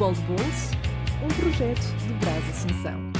Futebol de Bolso, um projeto do Brás Assunção.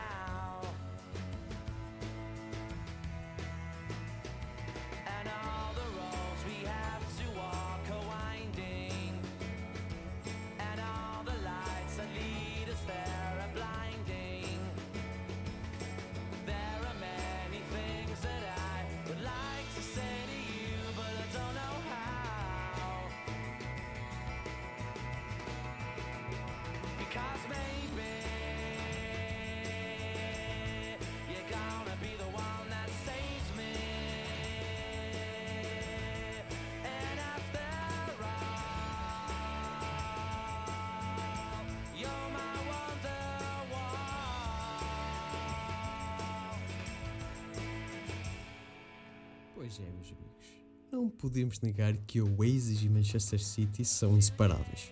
Pois é, meus amigos. Não podemos negar que o Oasis e Manchester City são inseparáveis.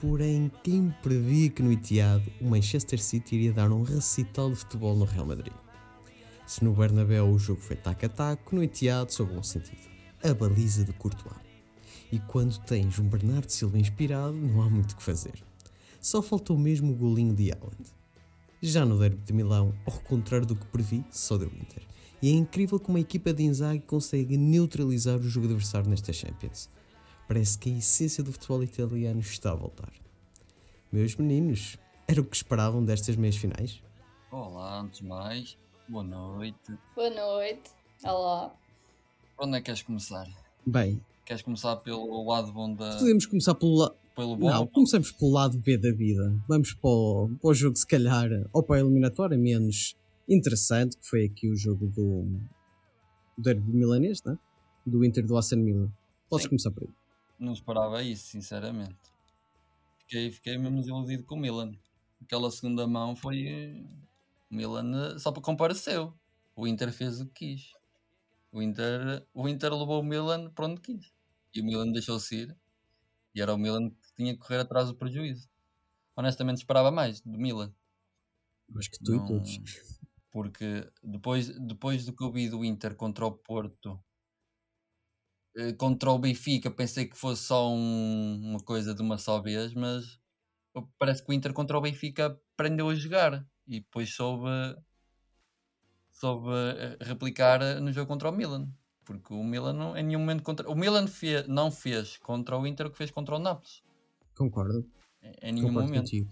Porém, quem previa que no Etihad o Manchester City iria dar um recital de futebol no Real Madrid? Se no Bernabéu o jogo foi taco a taco, no Etihad sob bom sentido. A baliza de Courtois. E quando tens um Bernardo Silva inspirado, não há muito o que fazer. Só faltou mesmo o golinho de Haaland. Já no derby de Milão, ao contrário do que previ, só deu Inter. E é incrível como a equipa de Inzaghi consegue neutralizar o jogo adversário nesta Champions. Parece que a essência do futebol italiano está a voltar. Meus meninos, era o que esperavam destas meias finais? Olá, antes de mais, boa noite. Boa noite. Olá. Onde é que queres começar? Bem, Queres começar pelo lado bom da. podemos começar pelo, la... pelo bom? Não, começamos pelo lado B da vida. Vamos para o, para o jogo, se calhar, ou para a eliminatória menos interessante, que foi aqui o jogo do, derby milanês, né? do Inter do Aston Milan. Podes Sim. começar por aí. Não esperava isso, sinceramente. Fiquei, fiquei mesmo desiludido com o Milan. Aquela segunda mão foi. eh, O Milan eh, só para compareceu. O Inter fez o que quis. O Inter, o Inter levou o Milan para onde quis. E o Milan deixou-se ir. E era o Milan que tinha que correr atrás do prejuízo. Honestamente, esperava mais do Milan. Acho que tu e Não- todos. Porque depois, depois do que eu vi do Inter contra o Porto, eh, contra o Benfica, pensei que fosse só um- uma coisa de uma só vez, mas parece que o Inter contra o Benfica aprendeu a jogar e depois soube, soube eh, replicar eh, no jogo contra o Milan. Porque o Milan não, em nenhum momento contra. O Milan fe- não fez contra o Inter o que fez contra o Nápoles. Concordo. Em, em nenhum Concordo momento. contigo.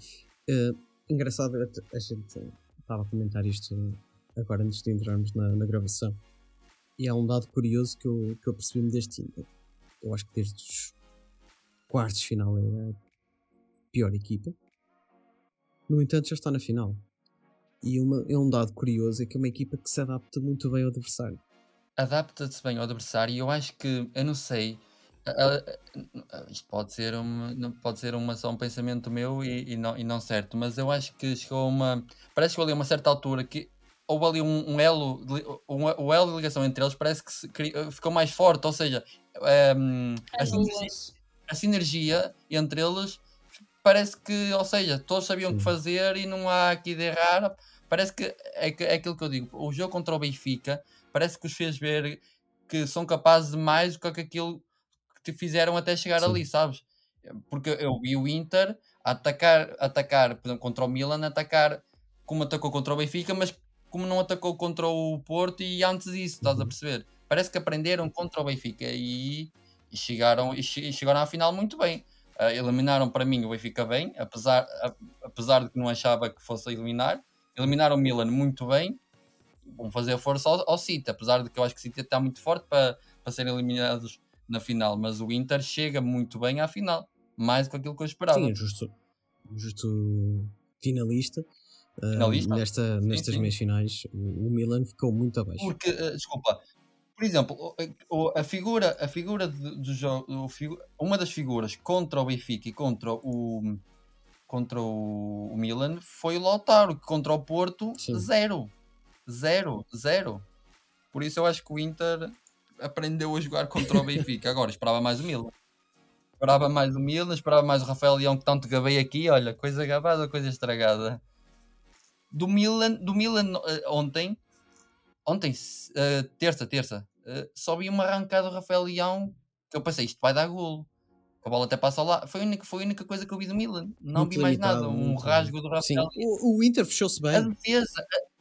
Eh, engraçado, a a gente estava a comentar isto agora antes de entrarmos na, na gravação. E há um dado curioso que eu, que eu percebi-me deste Inter. Eu acho que desde os quartos de final era a pior equipa. No entanto, já está na final. E uma, é um dado curioso é que é uma equipa que se adapta muito bem ao adversário. adapta-se bem ao adversário e eu acho que, eu não sei, a- a- a- isto pode ser, uma, não- pode ser uma, só um pensamento meu e, e não, e não certo, mas eu acho que chegou a uma, parece que chegou ali a uma certa altura que houve ali um, um elo, de li- um, o elo de ligação entre eles parece que se cri- ficou mais forte, ou seja, ehm, a, As sinergia, a sinergia entre eles parece que, ou seja, todos sabiam o que fazer e não há aqui de errar. Parece que é, que- é aquilo que eu digo. O jogo contra o Benfica parece que os fez ver que são capazes de mais do que aquilo te fizeram até chegar Sim. ali, sabes? Porque eu vi o Inter atacar, atacar, por exemplo, contra o Milan, atacar como atacou contra o Benfica, mas como não atacou contra o Porto e antes disso, estás a Uhum. perceber? Parece que aprenderam contra o Benfica e, e chegaram, e che- chegaram à final muito bem. Ah, eliminaram para mim o Benfica bem, apesar, apesar de que não achava que fosse eliminar. Eliminaram o Milan muito bem. Vão fazer força ao, ao City, apesar de que eu acho que o City está muito forte para, para serem eliminados na final, mas o Inter chega muito bem à final, mais do que aquilo que eu esperava. Sim, justo, justo finalista. ah, Finalista? nesta, nestas sim. meias finais, o Milan ficou muito abaixo. Porque, eh, desculpa, por exemplo, a figura, a figura do jogo, uma das figuras contra o Benfica e contra o contra o, o Milan foi o Lautaro, que contra o Porto, Sim. zero. Zero, zero. Por isso eu acho que o Inter aprendeu a jogar contra o Benfica. Agora, esperava mais o Milan. Esperava mais o Milan, esperava mais o Rafael Leão, que tanto gabei aqui. Olha, coisa gabada, coisa estragada. Do Milan, do Milan eh, ontem, ontem, eh, terça, terça, eh, só vi uma arrancada do Rafael Leão que eu pensei, isto vai dar golo. A bola até passa lá. Foi a única, foi a única coisa que eu vi do Milan. Não Muito vi mais limitado, nada. Um rasgo do Sim, Rafael. o, o Inter fechou-se A bem. defesa, a,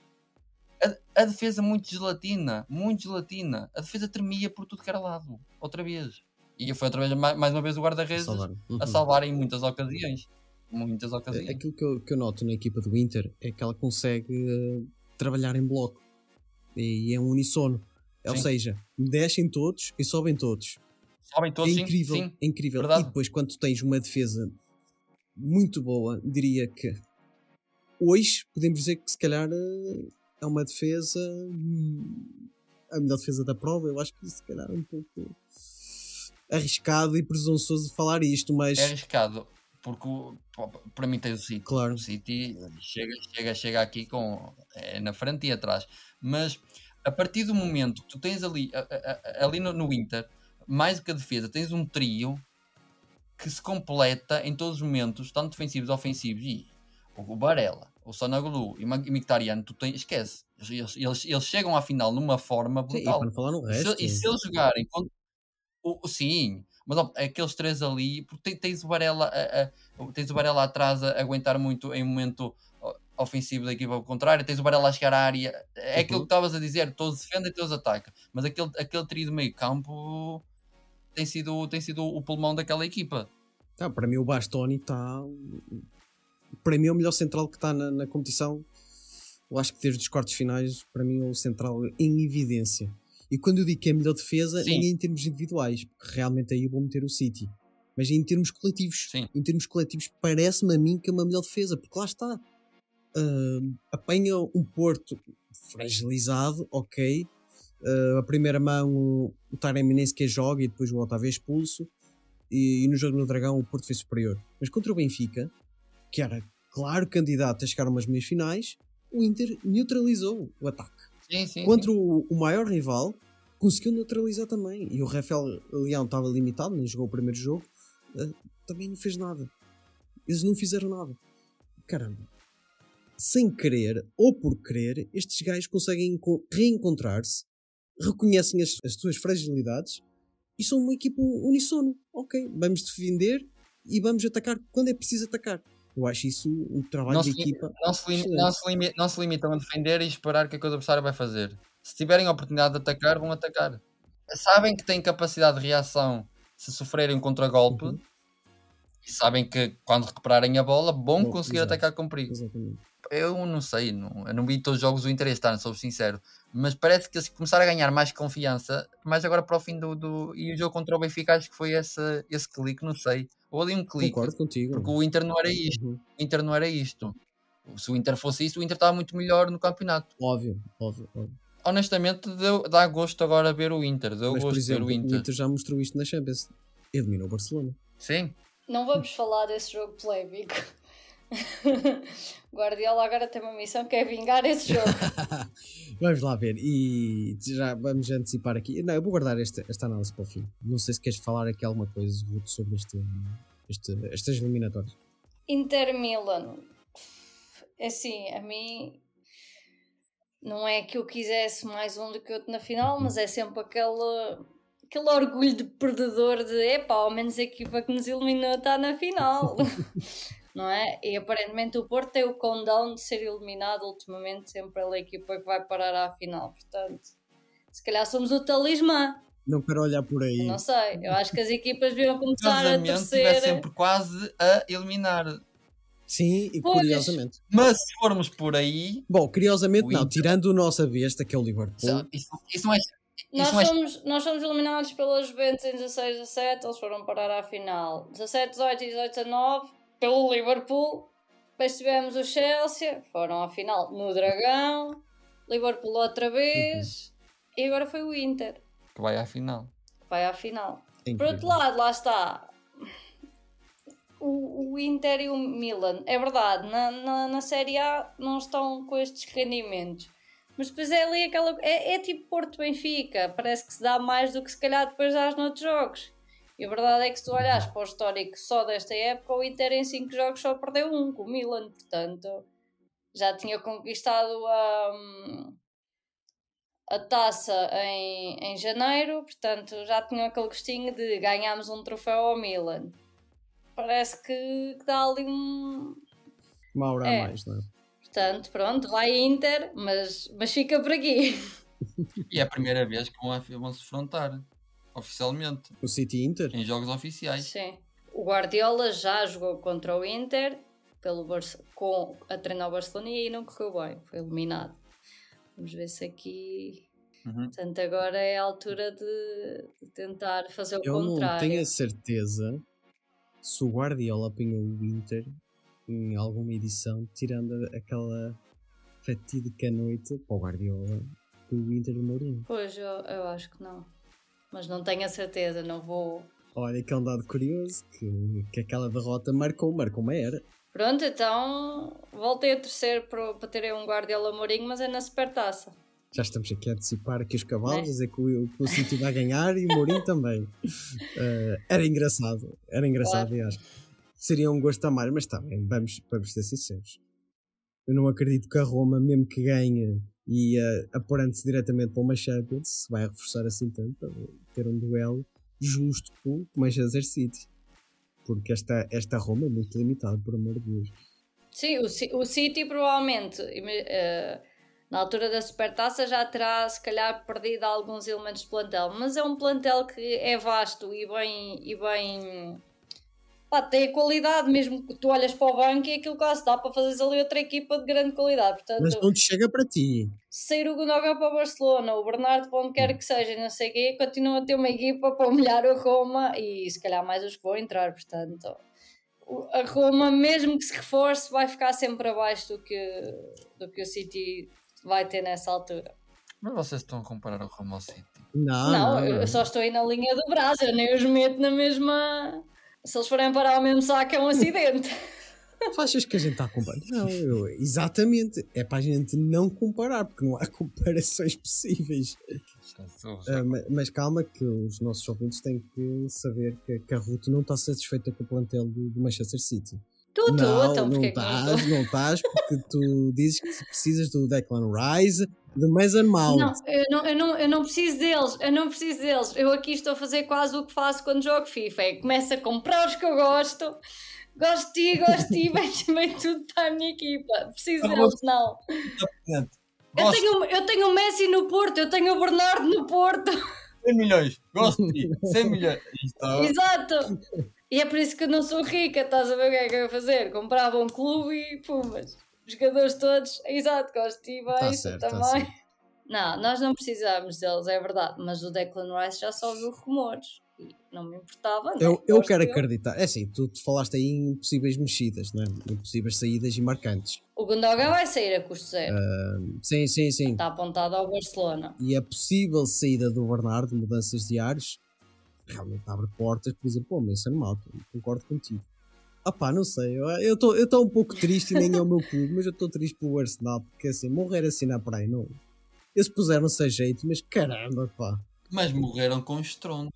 a- a defesa muito gelatina, muito gelatina. A defesa tremia por tudo que era lado, outra vez. E foi outra vez, mais, mais uma vez, o guarda-redes Salvar. Uhum. a salvar em muitas ocasiões. Muitas ocasiões. Aquilo que eu, que eu noto na equipa do Inter é que ela consegue eh, trabalhar em bloco e é um unissono. Ou Sim. seja, descem todos e sobem todos. Sabem todos, é incrível, sim. é incrível. Verdade. E depois, quando tens uma defesa muito boa, diria que hoje podemos dizer que se calhar eh, é uma defesa hum, a melhor defesa da prova. Eu acho que se calhar é um pouco arriscado e presunçoso de falar isto, mas É arriscado, porque para mim tens o City. claro, O City chega, chega, chega aqui com é, na frente e atrás. Mas a partir do momento que tu tens ali, a- a- a- ali no, no Inter, mais do que a defesa, tens um trio que se completa em todos os momentos, tanto defensivos ofensivos, e o Barella, o Sonaglu e o e Mkhitaryan, tu tens, esquece. Eles, eles, eles chegam à final numa forma Sim, e brutal. para não falar no E se, resto. e se eles jogarem contra. O, sim, mas ó, aqueles três ali, porque te- tens o Varela, a- a- tens o Varela atrás a aguentar muito em momento ofensivo da equipa contrária, tens o Varela a chegar à área, é aquilo Uhum. que estavas a dizer, todos defendem, todos atacam, mas aquele, aquele trio de meio campo tem sido, tem sido o pulmão daquela equipa. Tá, para mim o Bastoni está. Para mim é o melhor central que está na, na competição. Eu acho que desde os quartos finais, para mim é o central em evidência. E quando eu digo que é a melhor defesa, Sim. nem é em termos individuais, porque realmente aí eu vou meter o City. Mas em termos coletivos. Sim. Em termos coletivos, parece-me a mim que é uma melhor defesa, porque lá está. Ah, apanha um Porto fragilizado, ok. Ah, a primeira mão o, o Taremi sequer joga e depois o Otávio é expulso e, e no jogo no Dragão o Porto foi superior. Mas contra o Benfica, que era claro candidato a chegar a umas meias finais, o Inter neutralizou o ataque. Sim, sim. Contra o, o maior rival, conseguiu neutralizar também. E o Rafael Leão estava limitado, nem jogou o primeiro jogo, eh, também não fez nada. Eles não fizeram nada. Caramba. Sem querer ou por querer, estes gajos conseguem enco- reencontrar-se, reconhecem as, as suas fragilidades e são uma equipa unissono. Ok, vamos defender e vamos atacar quando é preciso atacar. Eu acho isso um trabalho Não de se- equipa. Não se, Excelente. não, se limi- não se limitam a defender e esperar o que a coisa adversária vai fazer. Se tiverem a oportunidade de atacar, vão atacar. Sabem que têm capacidade de reação se sofrerem um contragolpe Uhum. e sabem que quando recuperarem a bola vão Bom, conseguir exato. atacar com perigo. Exatamente. Eu não sei, não, eu não vi todos os jogos do Inter este ano, sou sincero, mas parece que eles começaram a ganhar mais confiança, mais agora para o fim do. do- e o jogo contra o Benfica acho que foi esse, esse clique, não sei. Ou ali um clique, Concordo contigo. porque o Inter não era isto. Uhum. O Inter não era isto. Se o Inter fosse isso, o Inter estava muito melhor no campeonato. Óbvio, óbvio, óbvio. Honestamente, deu, dá gosto agora ver o Inter. Deu Mas, por gosto exemplo, ver o Inter. já mostrou isto na Champions. Eliminou o Barcelona. Sim, Não vamos falar desse jogo polémico. Guardiola agora tem uma missão que é vingar esse jogo. vamos lá ver. E já vamos antecipar aqui. Não, eu vou guardar esta, esta análise para o fim. Não sei se queres falar aqui alguma coisa sobre este, este, estas eliminatórias. Inter Milan. É Assim, a mim não é que eu quisesse mais um do que outro na final, mas é sempre aquele, aquele orgulho de perdedor de epá, ao menos a equipa que nos eliminou está na final. não é? E aparentemente o Porto tem o condão de ser eliminado ultimamente sempre pela equipa que vai parar à final. Portanto, se calhar somos o talismã. Não quero olhar por aí. Não sei. Eu acho que as equipas deviam começar a torcer. sempre quase a eliminar. Sim, e Pois. curiosamente. Mas se formos por aí, Bom, curiosamente não. Tirando o nossa besta, que é o Liverpool. isso, isso- não é, Nós Isso mais- fomos, nós fomos eliminados pelas Juventus em 16 a 7, eles foram parar à final. 17, 18 e 18 a 9 pelo Liverpool. Depois tivemos o Chelsea, foram à final no Dragão. Liverpool outra vez. E agora foi o Inter, Que vai à final. vai à final. É Por outro incrível. lado, lá está. O, o Inter e o Milan, é verdade, na, na, na Série A não estão com estes rendimentos. Mas depois é ali aquela. É, é tipo Porto Benfica, parece que se dá mais do que se calhar depois dás noutros jogos. E a verdade é que se tu olhares para o histórico só desta época, o Inter em 5 jogos só perdeu um com o Milan, portanto já tinha conquistado a, a taça em, em janeiro, portanto já tinha aquele gostinho de ganharmos um troféu ao Milan. Parece que, que dá ali um. Uma hora É. a mais, não é? Portanto, pronto, vai Inter, mas, mas fica por aqui. E é a primeira vez que vão, vão se defrontar oficialmente O City Inter? em jogos oficiais. Sim. O Guardiola já jogou contra o Inter pelo Barce- com, a treinar o Barcelona e aí não correu bem, foi eliminado. Vamos ver se aqui. Uhum. Portanto, agora é a altura de, de tentar fazer o Eu não contrário. tenho a certeza se o Guardiola apanhou o Inter em alguma edição, tirando aquela fatídica noite para o Guardiola do Inter do Mourinho. Pois, eu, eu acho que não. Mas não tenho a certeza, não vou. Olha que é um dado curioso, que, que aquela derrota marcou, marcou uma era. Pronto, então voltei a terceiro para, para terem um Guardiola Mourinho, mas é na supertaça. Já estamos aqui a antecipar aqui os cavalos, Né? a dizer que o, que o City vai ganhar e o Mourinho também. Eh, era engraçado, era engraçado, Claro. aliás. Seria um gosto a mais, mas também, vamos, vamos ser sinceros. Eu não acredito que a Roma, mesmo que ganhe e uh, apurando-se diretamente para uma Champions, se vai reforçar assim tanto para ter um duelo justo com o Manchester City. Porque esta, esta Roma é muito limitada, por amor de Deus. Sim, o, o City provavelmente, eh, na altura da supertaça, já terá se calhar perdido alguns elementos de plantel, mas é um plantel que é vasto e bem. E bem pá, tem a qualidade, mesmo que tu olhas para o banco e aquilo quase dá para fazer ali outra equipa de grande qualidade. Portanto, Mas não te chega para ti. se sair o Gundogan para o Barcelona, o Bernardo para onde quer que seja, não sei o quê, continua a ter uma equipa para humilhar o Roma e se calhar mais os que vão entrar, portanto o- a Roma, mesmo que se reforce, vai ficar sempre abaixo do que, do que o City vai ter nessa altura. Mas vocês estão a comparar o Roma ao City. Não, não, não, eu só estou aí na linha do Brasil, eu nem os meto na mesma. Se eles forem parar ao mesmo saco, é um acidente. Achas que a gente está a comparar? Não, eu- exatamente. É para a gente não comparar, porque não há comparações possíveis. Jesus. Ah, ma- mas, calma, que os nossos ouvintes têm que saber que, a Ruth não está satisfeita com o plantel do Manchester City. Tu, tu, não, então não porque é que não estás, estás, porque tu dizes que precisas do Declan Rice, de Mason Mount. Não eu, não, eu, não, eu não preciso deles, eu não preciso deles. Eu aqui estou a fazer quase o que faço quando jogo FIFA. É começo a comprar os que eu gosto, gosto de ti, gosto de ti, também tudo para a minha equipa. Preciso deles, não. Eu tenho, eu tenho o Messi no Porto, eu tenho o Bernardo no Porto. de 100 milhões. Gosto de ti. 100 milhões. Exato. E é por isso que eu não sou rica, estás a ver o que é que eu ia fazer? Comprava um clube e pumas. Os jogadores todos, exato, gosto de Tá certo, tá também. certo. Não, nós não precisamos deles, é verdade, mas o Declan Rice já só ouviu rumores e não me importava. né? Eu, eu quero acreditar. É assim, tu, falaste aí em possíveis mexidas, não é? em possíveis saídas e marcantes. O Gundogan vai sair a custo zero, Sim, sim, sim. está apontado ao Barcelona. e a possível saída do Bernardo, mudanças de ares, realmente abre portas, por exemplo, ao Mason Mount. Concordo contigo. Ah pá, não sei, eu estou eu tô um pouco triste e nem é o meu clube, mas eu estou triste pelo Arsenal, porque assim, morrer assim na praia, não. Eles puseram-se a jeito, mas caramba, pá. Mas morreram com estrondo.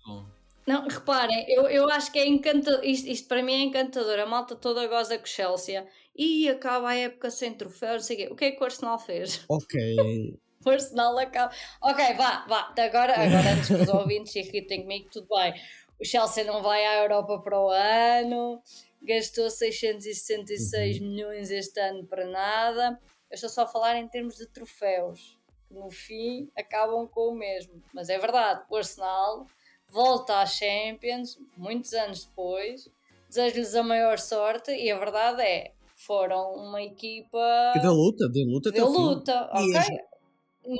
Não, reparem, eu, eu acho que é encantador, isto, isto para mim é encantador, a malta toda goza com o Chelsea e acaba a época sem troféu, não sei o quê. O que é que o Arsenal fez? Ok, O Arsenal acaba. Ok, vá, vá. Agora, agora antes que os ouvintes se irritem comigo, tudo bem. O Chelsea não vai à Europa para o ano, gastou 666 milhões este ano para nada. Eu estou só a falar em termos de troféus, que no fim acabam com o mesmo. Mas é verdade, o Arsenal volta às Champions muitos anos depois. Desejo-lhes a maior sorte e a verdade é, foram uma equipa e da luta, da luta até de o fim. luta, E ok?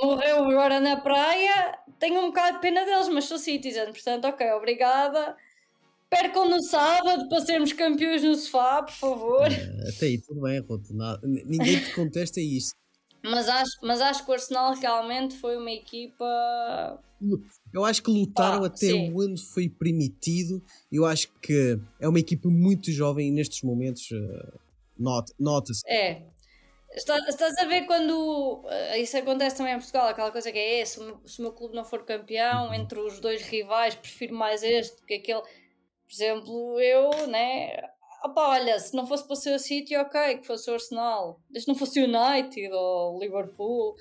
Morreu agora na praia, tenho um bocado de pena deles, mas sou citizen, portanto, ok, obrigada. Percam no sábado para sermos campeões no sofá, por favor. Eh, até aí tudo bem, n- Ninguém te contesta isso. Mas acho, mas acho que o Arsenal realmente foi uma equipa. Eu acho que lutaram Pá, até sim. onde foi permitido. Eu acho que é uma equipa muito jovem e nestes momentos. nota- Nota-se. É. Está- Estás a ver quando eh, isso acontece também em Portugal, aquela coisa que é, "É, se o meu, se o meu clube não for campeão, Uhum. entre os dois rivais, prefiro mais este do que aquele. Por exemplo, eu, né? Opa, olha, se não fosse para o City, ok, que fosse o Arsenal. Desde não fosse o United ou o Liverpool,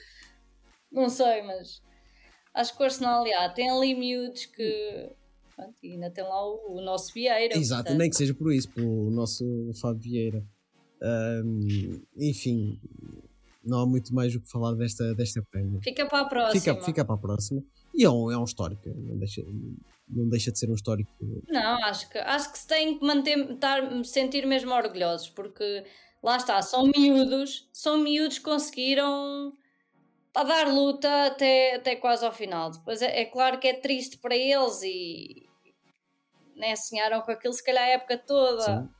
não sei, mas acho que o Arsenal, já, tem ali miúdos que. pronto, ainda tem lá o, o nosso Vieira. Exato, portanto, nem que seja por isso, pelo nosso Fábio Vieira. Enfim, não há muito mais o que falar desta, desta prémio. Fica para a próxima. Fica, fica para a próxima. E é um, é um histórico, não deixa, não deixa de ser um histórico. Não, acho que, acho que se tem que manter, estar, sentir mesmo orgulhosos, porque lá está, são miúdos, são miúdos que conseguiram pá, dar luta até, até quase ao final. Depois é, é claro que é triste para eles e né, sonharam com aquilo se calhar a época toda. Sim.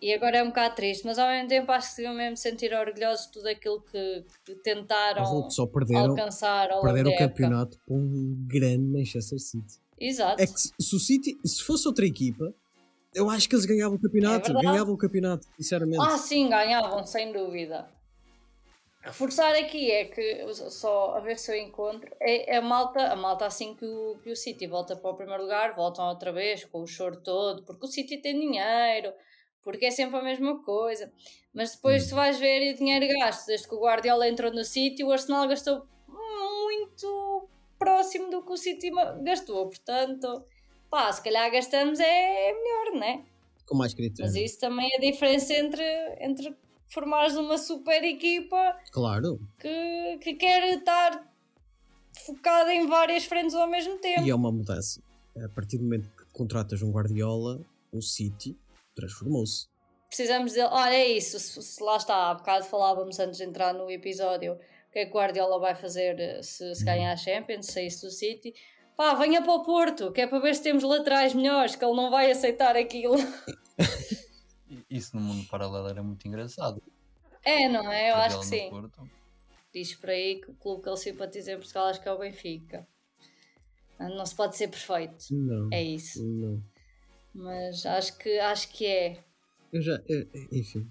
E agora é um bocado triste, mas ao mesmo tempo acho que deviam mesmo sentir orgulhosos de tudo aquilo que, que tentaram só perderam, alcançar ao perderam o campeonato para um grande Manchester City. Exato. É que se o City, se fosse outra equipa, eu acho que eles ganhavam o campeonato. É ganhavam o campeonato, sinceramente. Ah, sim, ganhavam, sem dúvida. Reforçar aqui é que, só a ver se eu encontro, é a malta, a malta assim que o, que o City volta para o primeiro lugar, voltam outra vez com o choro todo, porque o City tem dinheiro, porque é sempre a mesma coisa. Mas depois tu vais ver o dinheiro gasto, desde que o Guardiola entrou no City, o Arsenal gastou muito próximo do que o City gastou, portanto, pá, se calhar gastamos é melhor, né? Com mais critério. Mas isso também é a diferença entre, entre formares uma super equipa Claro. que, que quer estar focada em várias frentes ao mesmo tempo. E é uma mudança. A partir do momento que contratas um Guardiola, o City transformou-se. Precisamos de. Olha, é isso. Se, se lá está, há bocado falávamos antes de entrar no episódio o que é que o Guardiola vai fazer eh, se, se ganhar a Champions, se saísse do City. Pá, venha para o Porto, que é para ver se temos laterais melhores, que ele não vai aceitar aquilo. Isso no mundo paralelo era muito engraçado. É, não é? Eu acho que sim. Porto. Diz por aí que o clube que ele simpatiza em Portugal acho que é o Benfica. Não se pode ser perfeito. Não. É isso. Não. Mas acho que, acho que é. Eu já. eu- enfim.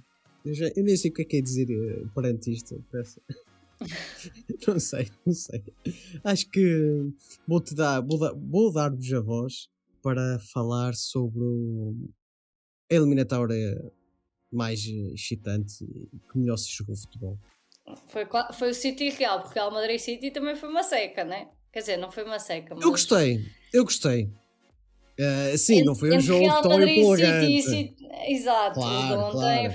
Eu, já, eu nem sei o que é que é dizer eh, perante isto. peço. não sei, não sei. Acho que vou-te dar. Vou, dar, vou dar-vos a voz para falar sobre o, a eliminatória mais excitante e que melhor se jogou futebol. Foi, foi o City Real, porque o Real Madrid City também foi uma seca, né? Quer dizer, não foi uma seca, mas... Eu gostei, eu gostei. Eh, sim, não foi um jogo Real tão Madrid empolgante. City, City, exato, Claro, ontem. claro.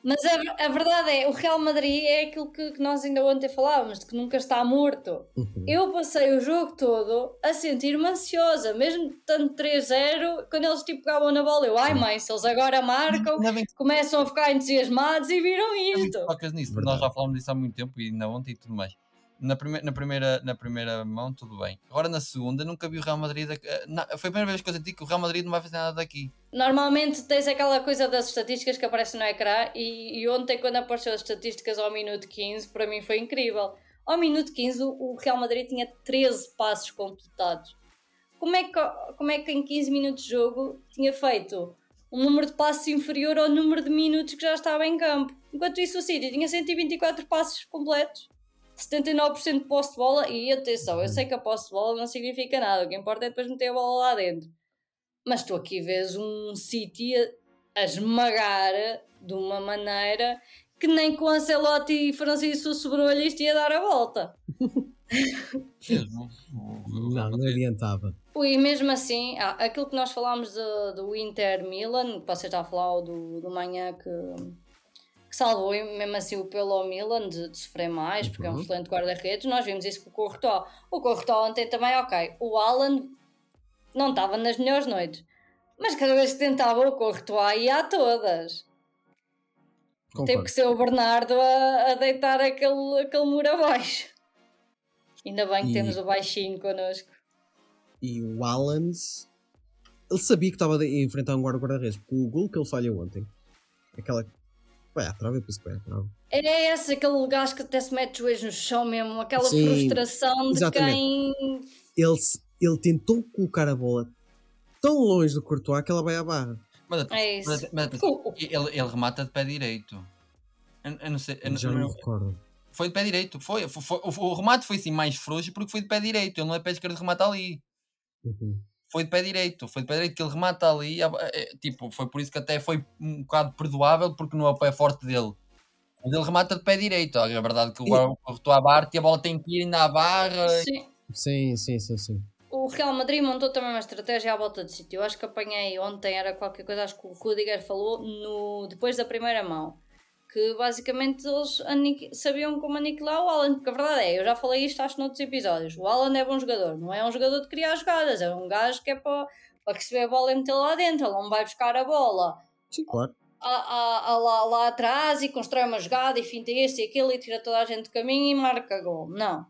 Mas a, a verdade é, o Real Madrid é aquilo que, que nós ainda ontem falávamos, de que nunca está morto. Uhum. Eu passei o jogo todo a sentir-me ansiosa, mesmo estando 3-0, quando eles tipo pegavam na bola, eu, ai mãe, se eles agora marcam, bem que começam a ficar entusiasmados e viram isto. tocas nisso. Verdade. Nós já falámos disso há muito tempo e ainda ontem e tudo mais. Na, prime na, primeira, na primeira mão, tudo bem. Agora na segunda, nunca vi o Real Madrid. na- foi a primeira vez que eu senti que o Real Madrid não vai fazer nada daqui. Normalmente tens aquela coisa das estatísticas que aparecem no ecrã e, e ontem quando apareceu as estatísticas ao minuto 15, para mim foi incrível. Ao minuto 15 o, o Real Madrid tinha 13 passos completados. Como é, que, como é que em 15 minutos de jogo tinha feito um número de passos inferior ao número de minutos que já estava em campo? Enquanto isso o City tinha 124 passos completos. 79% de posse de bola e atenção, eu sei que a posse de bola não significa nada, o que importa é depois meter a bola lá dentro. Mas tu aqui vês um City a, a esmagar de uma maneira que nem com Ancelotti e Francisco sobrou-lhe isto ia dar a volta. Não, não adiantava. E mesmo assim, aquilo que nós falámos do, do Inter Milan, que você está a falar o do, do manhã que, que salvou mesmo assim o pelo Milan de, de sofrer mais, porque é um Uhum. excelente guarda-redes. Nós vimos isso com o Courtois. O Courtois ontem também, ok. O Alan não estava nas melhores noites, mas cada vez que tentava o Courtois ia a todas. Teve Concordo. que ser o Bernardo a, a deitar aquele, aquele muro abaixo. Ainda bem que E- temos o baixinho connosco. E o Alan, ele sabia que estava a enfrentar um guarda-redes, porque o gol que ele falhou ontem, aquela. À trave, à trave. É esse, aquele gajo que até se mete os joelhos no chão mesmo, aquela Sim, frustração de exatamente. quem. Ele, ele tentou colocar a bola tão longe do Courtois que ela vai à barra. Mas, É isso. mas, mas- ele, ele remata de pé direito. Eu, eu não sei. eu Já não me recordo. Foi de pé direito. Foi, foi, foi- o, o remate foi assim mais frouxo porque foi de pé direito. Ele não é pé esquerdo remata ali. Uhum. Foi de pé direito. Foi de pé direito que ele remata ali. é- é- tipo, foi por isso que até foi um bocado perdoável porque não é o pé forte dele. Mas ele remata de pé direito. A verdade é que o guarda cortou a barra e a bola tem que ir ainda à barra. sim, Sim, sim, sim, sim. o Real Madrid montou também uma estratégia à volta de sítio. Eu acho que apanhei ontem, era qualquer coisa, acho que o Rudiger falou no, depois da primeira mão. Que basicamente eles sabiam como aniquilar o Alan, porque a verdade é, eu já falei isto acho noutros episódios. O Alan é bom jogador, não é um jogador de criar jogadas, é um gajo que é para, para receber a bola e meter lá dentro, ele não vai buscar a bola Sim, claro. a- a- a lá, lá atrás e constrói uma jogada e finta este e aquele e tira toda a gente do caminho e marca gol. Não.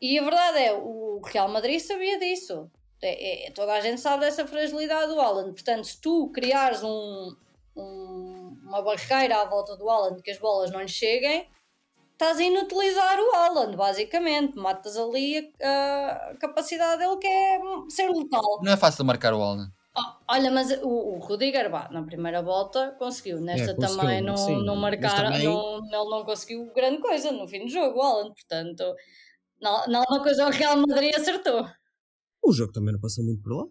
E a verdade é, o Real Madrid sabia disso. É- é- toda a gente sabe dessa fragilidade do Alan. Portanto, se tu criares um, um- uma barreira à volta do Alan que as bolas não lhe cheguem, estás a inutilizar o Alan, basicamente. Matas ali a, a capacidade dele que é ser letal. Não é fácil marcar o Alan. Ah, olha, mas o, o Rudiger, vá, na primeira volta conseguiu, nesta É, conseguiu, também não, sim, não marcaram, também- não, ele não conseguiu grande coisa no fim do jogo, o Alan, portanto, não, não uma coisa o Real Madrid acertou. O jogo também não passou muito por lá.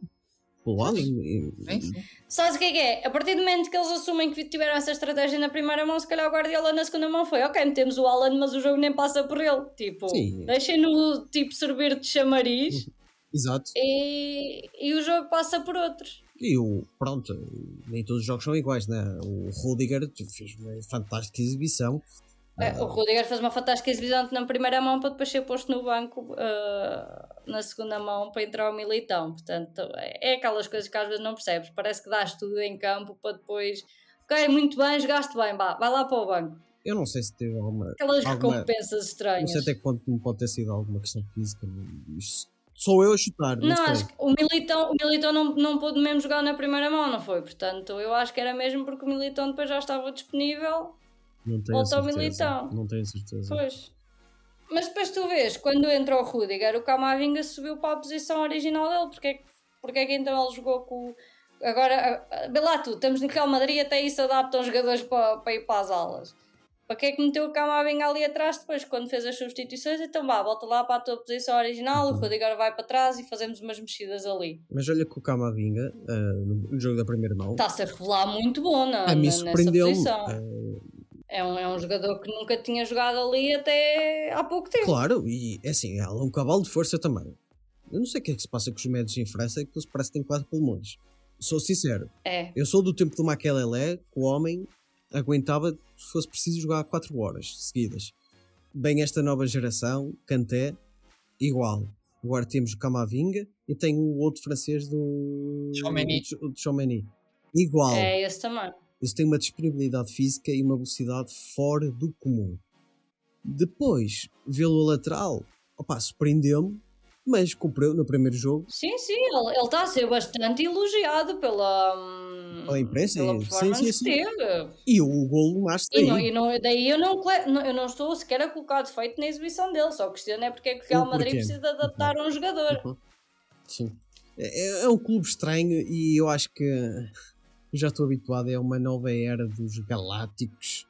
E- Sim, sim. Sabes o que é que é? A partir do momento que eles assumem que tiveram essa estratégia na primeira mão, se calhar o Guardiola na segunda mão foi, ok, metemos o Alan, mas o jogo nem passa por ele, tipo, deixem-no tipo servir de chamariz Exato. e, e o jogo passa por outros. E o, pronto, nem todos os jogos são iguais, né? O Rudiger fez uma fantástica exibição. É, o Rudiger fez uma fantástica exibição na primeira mão para depois ser posto no banco ah, na segunda mão para entrar o militão. Portanto, é, é aquelas coisas que às vezes não percebes. Parece que dás tudo em campo para depois, ok, muito bem, jogaste bem, vá, vai lá para o banco. Eu não sei se teve alguma. Aquelas Alguma- recompensas Não estranhas. sei até que ponto não pode ter sido alguma questão física. Isto Sou eu a chutar. Não, Não, acho que o Militão, o Militão não, não pôde mesmo jogar na primeira mão, não foi? Portanto, eu acho que era mesmo porque o Militão depois já estava disponível Não tenho ao certeza. Militão. Não tenho certeza. Pois. Mas depois tu vês, quando entra o Rudiger, o Camavinga subiu para a posição original dele. Porque é que, porque é que então ele jogou com. Agora, ah, vê lá tu, estamos no Real Madrid até isso adaptam jogadores para, para ir para as alas. Para que é que meteu o Camavinga ali atrás depois, quando fez as substituições? Então vá, volta lá para a tua posição original, Uhum. o Rudiger vai para trás e fazemos umas mexidas ali. Mas olha que o Camavinga, ah, no jogo da primeira mão, Está-se a revelar muito bom na, a mim na- nessa posição. Ah, É um, é um jogador que nunca tinha jogado ali até há pouco tempo. Claro, e é assim, ela é um cavalo de força também. Eu não sei o que é que se passa com os médios em França, é que eles parecem que têm quatro pulmões. Sou sincero, É. eu sou do tempo do Maquelele, que o homem aguentava, se fosse preciso, jogar 4 horas seguidas. Bem, esta nova geração, Kanté, igual. Agora temos o Camavinga e tem o outro francês do. De Chomeni. Igual. É esse também. Eles têm uma disponibilidade física e uma velocidade fora do comum. Depois, vê-lo a lateral, opá, surpreendeu-me, mas cumpriu no primeiro jogo. Sim, sim, ele ele está a ser bastante elogiado pela, hum, Pela imprensa, pela sim, sim, sim. que. E o golo nasce E, daí. não, e não- daí eu não, eu não estou sequer a colocar defeito na exibição dele, só a questão é porque é que o Real Madrid porquê. precisa de adaptar um jogador. Uhum. Sim. É, é um clube estranho e eu acho que já estou habituado a uma nova era dos galácticos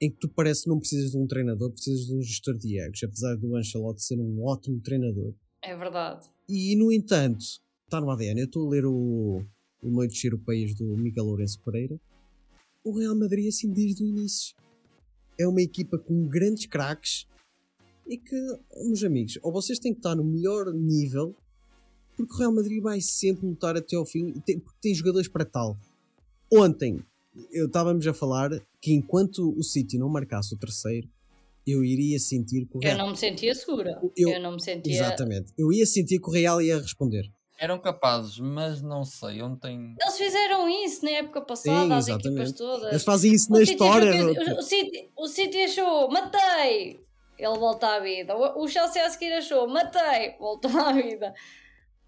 em que tu parece que não precisas de um treinador, precisas de um gestor de egos, apesar do Ancelotti ser um ótimo treinador. É verdade. E no entanto, está no ADN. Eu estou a ler o, o Noites Europeias do Miguel Lourenço Pereira. O Real Madrid, assim, desde o início, é uma equipa com grandes craques e que, meus amigos, ou vocês têm que estar no melhor nível, porque o Real Madrid vai sempre lutar até ao fim, porque tem jogadores para tal. Ontem, eu estávamos a falar que enquanto o City não marcasse o terceiro, eu iria sentir que o Eu Real. não me sentia segura. Eu- Eu, não me sentia. Exatamente. Eu ia sentir que o Real ia responder. Eram capazes, mas não sei. Ontem. Eles fizeram isso na época passada, Sim, as equipas todas. Eles fazem isso na O City história. do- que- o, City, o City achou, matei! ele volta à vida. O o Chelsea a seguir achou, matei, voltou à vida.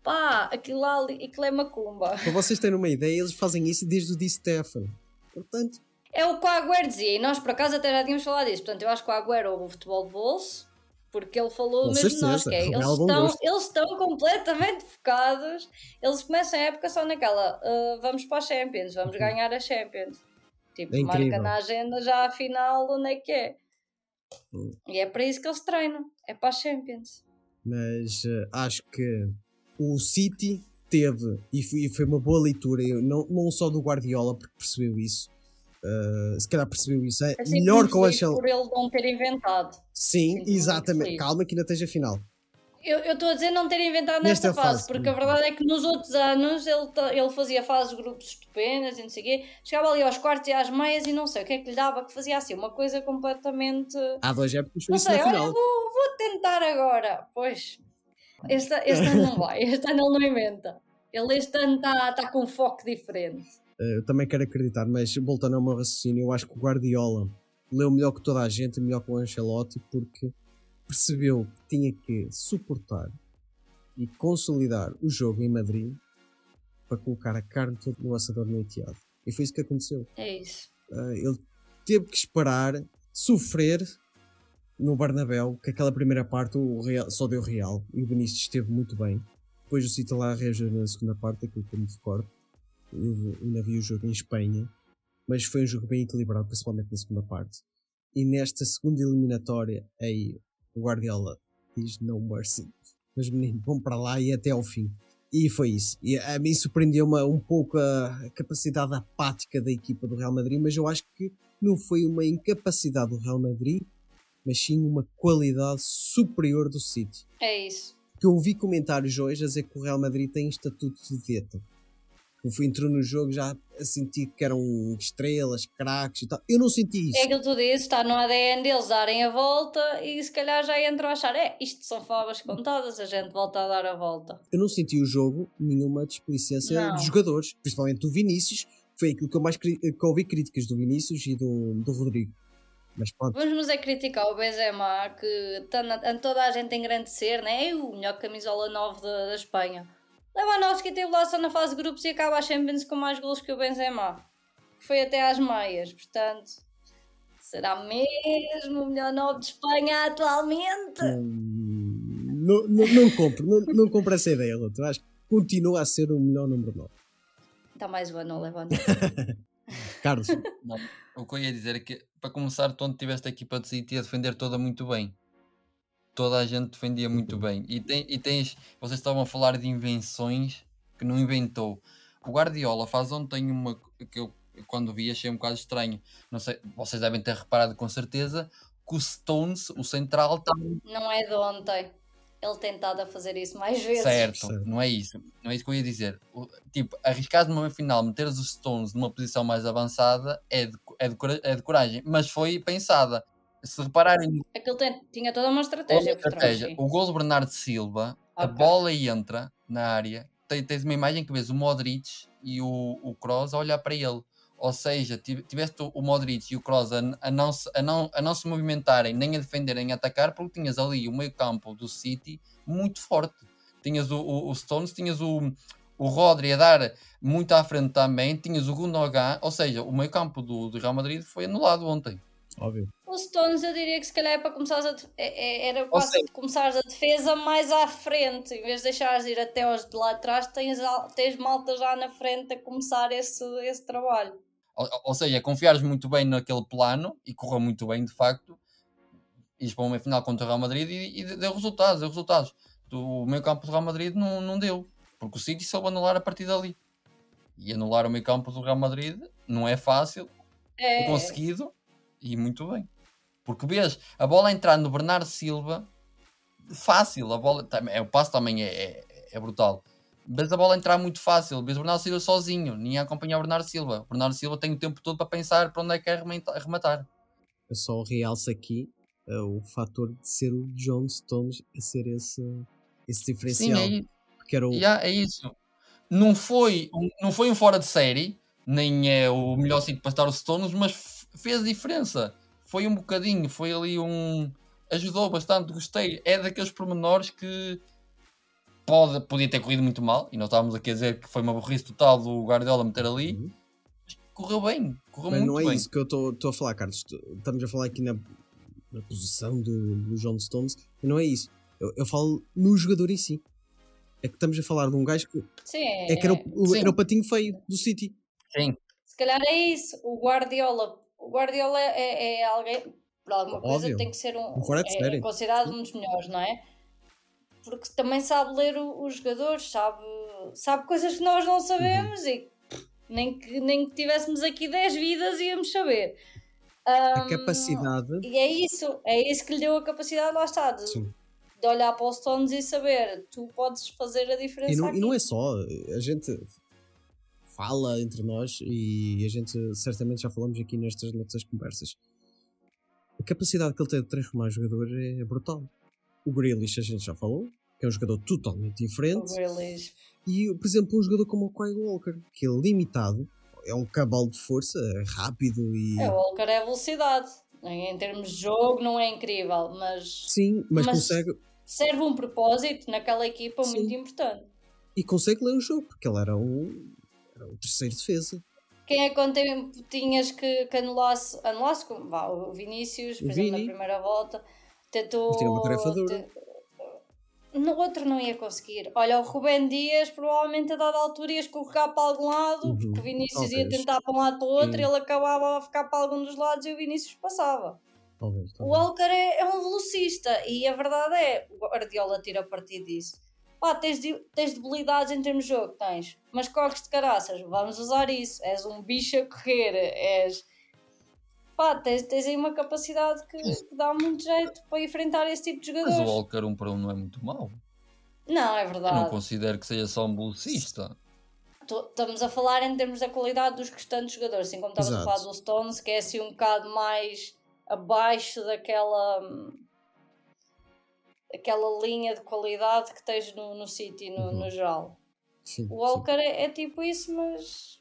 Pá, aquilo lá, aquilo é macumba. Para vocês terem uma ideia, eles fazem isso desde o Di Stefano. Portanto, É o que o Agüero dizia, e nós por acaso até já tínhamos falado disso. Portanto, eu acho que o Agüero ouve o futebol de bolso, porque ele falou Com o mesmo de nós, certeza, que é, eles, estão, eles estão completamente focados, eles começam a época só naquela, "Ah, vamos para a Champions, vamos ganhar a Champions. Tipo, É marca na agenda já a final onde é que é. Hum. E é para isso que eles treinam, é para a Champions. mas eh, acho que o City teve, e foi, e foi uma boa leitura, não, não só do Guardiola, porque percebeu isso, eh, se calhar percebeu isso, é sinto-me melhor que o Ancelotti. por ele não ter inventado. Sim, exatamente. Calma que ainda esteja final. Eu estou a dizer não ter inventado Nesta nesta, fase, fase, porque a muito verdade é que nos outros anos ele, ele fazia fases de grupos estupendas e não sei o quê, chegava ali aos quartos e às meias e não sei o que é que lhe dava, que fazia assim uma coisa completamente. Há dois épocas foi Não isso sei, na olha, final. vou, vou tentar agora. Pois, este, este ano não vai, este ano ele não inventa. Ele este ano está tá com um foco diferente. Eh, eu também quero acreditar, mas voltando ao meu raciocínio, eu acho que o Guardiola leu melhor que toda a gente, melhor que o Ancelotti, porque percebeu que tinha que suportar e consolidar o jogo em Madrid para colocar a carne toda no assador no Etihad. E foi isso que aconteceu. É isso. Ah, ele teve que esperar, sofrer no Bernabéu, que aquela primeira parte o Real, só deu Real e o Benício esteve muito bem. Depois o City lá reagiu na segunda parte, aquilo que eu me recordo. Eu ainda vi o jogo em Espanha, mas foi um jogo bem equilibrado, principalmente na segunda parte. E nesta segunda eliminatória, aí o Guardiola diz no mercy. Mas menino, vão para lá e até ao fim. E foi isso. E a mim surpreendeu-me um pouco a capacidade apática da equipa do Real Madrid, mas eu acho que não foi uma incapacidade do Real Madrid, mas sim uma qualidade superior do City. É isso. Porque eu ouvi comentários hoje a dizer que o Real Madrid tem estatuto de dieta. Que fui entrou no jogo já a sentir que eram estrelas, craques e tal. Eu não senti isso. É aquilo que tu dizes, está no ADN deles darem a volta e se calhar já entram a achar, é, isto são favas contadas, a gente volta a dar a volta. Eu não senti o jogo nenhuma displicência dos jogadores, principalmente do Vinícius. Foi aquilo que eu mais que ouvi críticas do Vinícius e do, do Rodrigo. Mas pronto, Vamos é criticar o Benzema, que está na- toda a gente a engrandecer, né? É o melhor camisola 9 da, da Espanha. Lewandowski teve lá só na fase de grupos e acaba a Champions com mais golos que o Benzema. Foi até às meias, portanto... Será mesmo o melhor 9 de Espanha atualmente? hum, não, não, não compro, não, não compro essa ideia, Luto. Acho que continua a ser o melhor número 9. Está mais um ano o Lewandowski. Carlos, Não, o que eu ia dizer é que, para começar, tu onde tiveste a equipa de City a defender toda muito bem. Toda a gente defendia muito Uhum. bem. E, tem, e tens, vocês estavam a falar de invenções que não inventou. O Guardiola faz ontem uma que eu, quando vi, achei um bocado estranho. Não sei, vocês devem ter reparado com certeza que o Stones, o central, está Não é de ontem. Ele tem estado a fazer isso mais vezes. certo. Certo. Não é isso. Não é isso que eu ia dizer. O- tipo, arriscar numa final, meteres os Stones numa posição mais avançada é de, é de, é de coragem, mas foi pensada. Se repararem Aquilo tem- tinha toda uma estratégia a trás. estratégia. sim. O gol do Bernardo Silva, a Ok. bola entra na área. Tens uma imagem que vês o Modric e o, o Kroos a olhar para ele. Ou seja, tive- tiveste o- o Modric e o Kroos a, a não se, a, não, a não se movimentarem, nem a defender, nem a atacar, porque tinhas ali o meio-campo do City muito forte. Tinhas o, o, o Stones, tinhas o, o Rodri a dar muito à frente também, tinhas o Gundogan, ou seja, o meio-campo do, do Real Madrid foi anulado ontem. óbvio. Os Stones eu diria que se calhar é para começares a é- é- era quase seja- começares a defesa mais à frente, em vez de deixares ir até aos de lá atrás, tens, tens malta já na frente a começar esse, esse trabalho. Ou, ou seja, confiares muito bem naquele plano e correu muito bem de facto. Ires para uma final contra o Real Madrid e, e deu resultados, deu resultados. O meio campo do Real Madrid não, não deu, porque o City soube anular a partir dali. E anular o meio campo do Real Madrid não é fácil, É, conseguido e muito bem. Porque vês a bola entrar no Bernardo Silva, fácil, a bola, também- é, o passo também é, é, é brutal. Vês a bola entrar muito fácil, vês o Bernardo Silva sozinho, nem acompanhar o Bernardo Silva. O Bernardo Silva tem o tempo todo para pensar para onde é que remata- rematar. Eu só realço aqui eh, o fator de ser o John Stones a ser esse, esse Sim, diferencial. é, i- Porque era o, yeah, é isso. Não foi, um- não foi um fora de série, nem é o melhor sítio para estar o Stones, mas fez diferença. Foi um bocadinho, foi ali um, ajudou bastante, gostei. É daqueles pormenores que pode, podia ter corrido muito mal, e nós estávamos aqui a dizer que foi uma burrice total do Guardiola meter ali, Uhum. mas correu bem, correu Mas muito não é bem. isso que eu estou a falar, Carlos. Estamos a falar aqui na, na posição do, do John Stones, e não é isso. Eu, eu falo no jogador em si. É que estamos a falar de um gajo que, Sim, é que era, o, Sim. era o patinho feio do City. Sim, se calhar é isso. O Guardiola, o Guardiola é, é alguém, por alguma coisa, Óbvio. tem que ser um, Um é- é considerado um dos melhores, não é? Porque também sabe ler o- os jogadores, sabe, sabe coisas que nós não sabemos Uhum. e nem que, nem que tivéssemos aqui 10 vidas íamos saber. A Ahm, capacidade. E é isso, é isso que lhe deu a capacidade, lá está, de, de olhar para os Stones e saber, tu podes fazer a diferença E não, aqui. e não é só, a gente fala entre nós e a gente certamente já falamos aqui nestas nossas conversas. A capacidade que ele tem de transformar jogador é brutal. O Grealish a gente já falou, que é um jogador totalmente O diferente. E, por exemplo, um jogador como o Kyle Walker, que é limitado, é um cavalo de força, é rápido e. É, o Walker é velocidade. Em termos de jogo não é incrível, mas Sim, mas, Mas- consegue. serve um propósito naquela equipa Sim. muito importante. E consegue ler o jogo, porque ele era um. Era o terceiro defesa. Quem é que quanto tempo tinhas que, que anulasse, anulasse como, vá, o Vinícius, por O exemplo, na Vini. primeira volta, tentou. Tinha uma tarefa dura. No outro não ia conseguir. Olha, o Rubén Dias provavelmente a dada altura ia escorregar para algum lado, Uhum, porque o Vinícius ia talvez. tentar para um lado para o outro, Sim. ele acabava a ficar para algum dos lados e o Vinícius passava. Talvez. O talvez. Walker é, é um velocista e a verdade é, o Guardiola tira partido disso. Pá, tens, de- tens debilidades em termos de jogo, tens, mas corres de caraças, vamos usar isso. És um bicho a correr, és. Pá, tens, tens aí uma capacidade que, que dá muito jeito para enfrentar esse tipo de mas o jogadores. Walker um para um não é muito mau. Não, é Eu não verdade. considero que seja só um bolsista. Estamos a falar em termos da qualidade dos restantes jogadores, assim como estamos a Exato. falar do Stones, que é assim um bocado mais abaixo daquela aquela linha de qualidade que tens no, no City no, Uhum. no geral. Sim, O. Walker é, é tipo isso, mas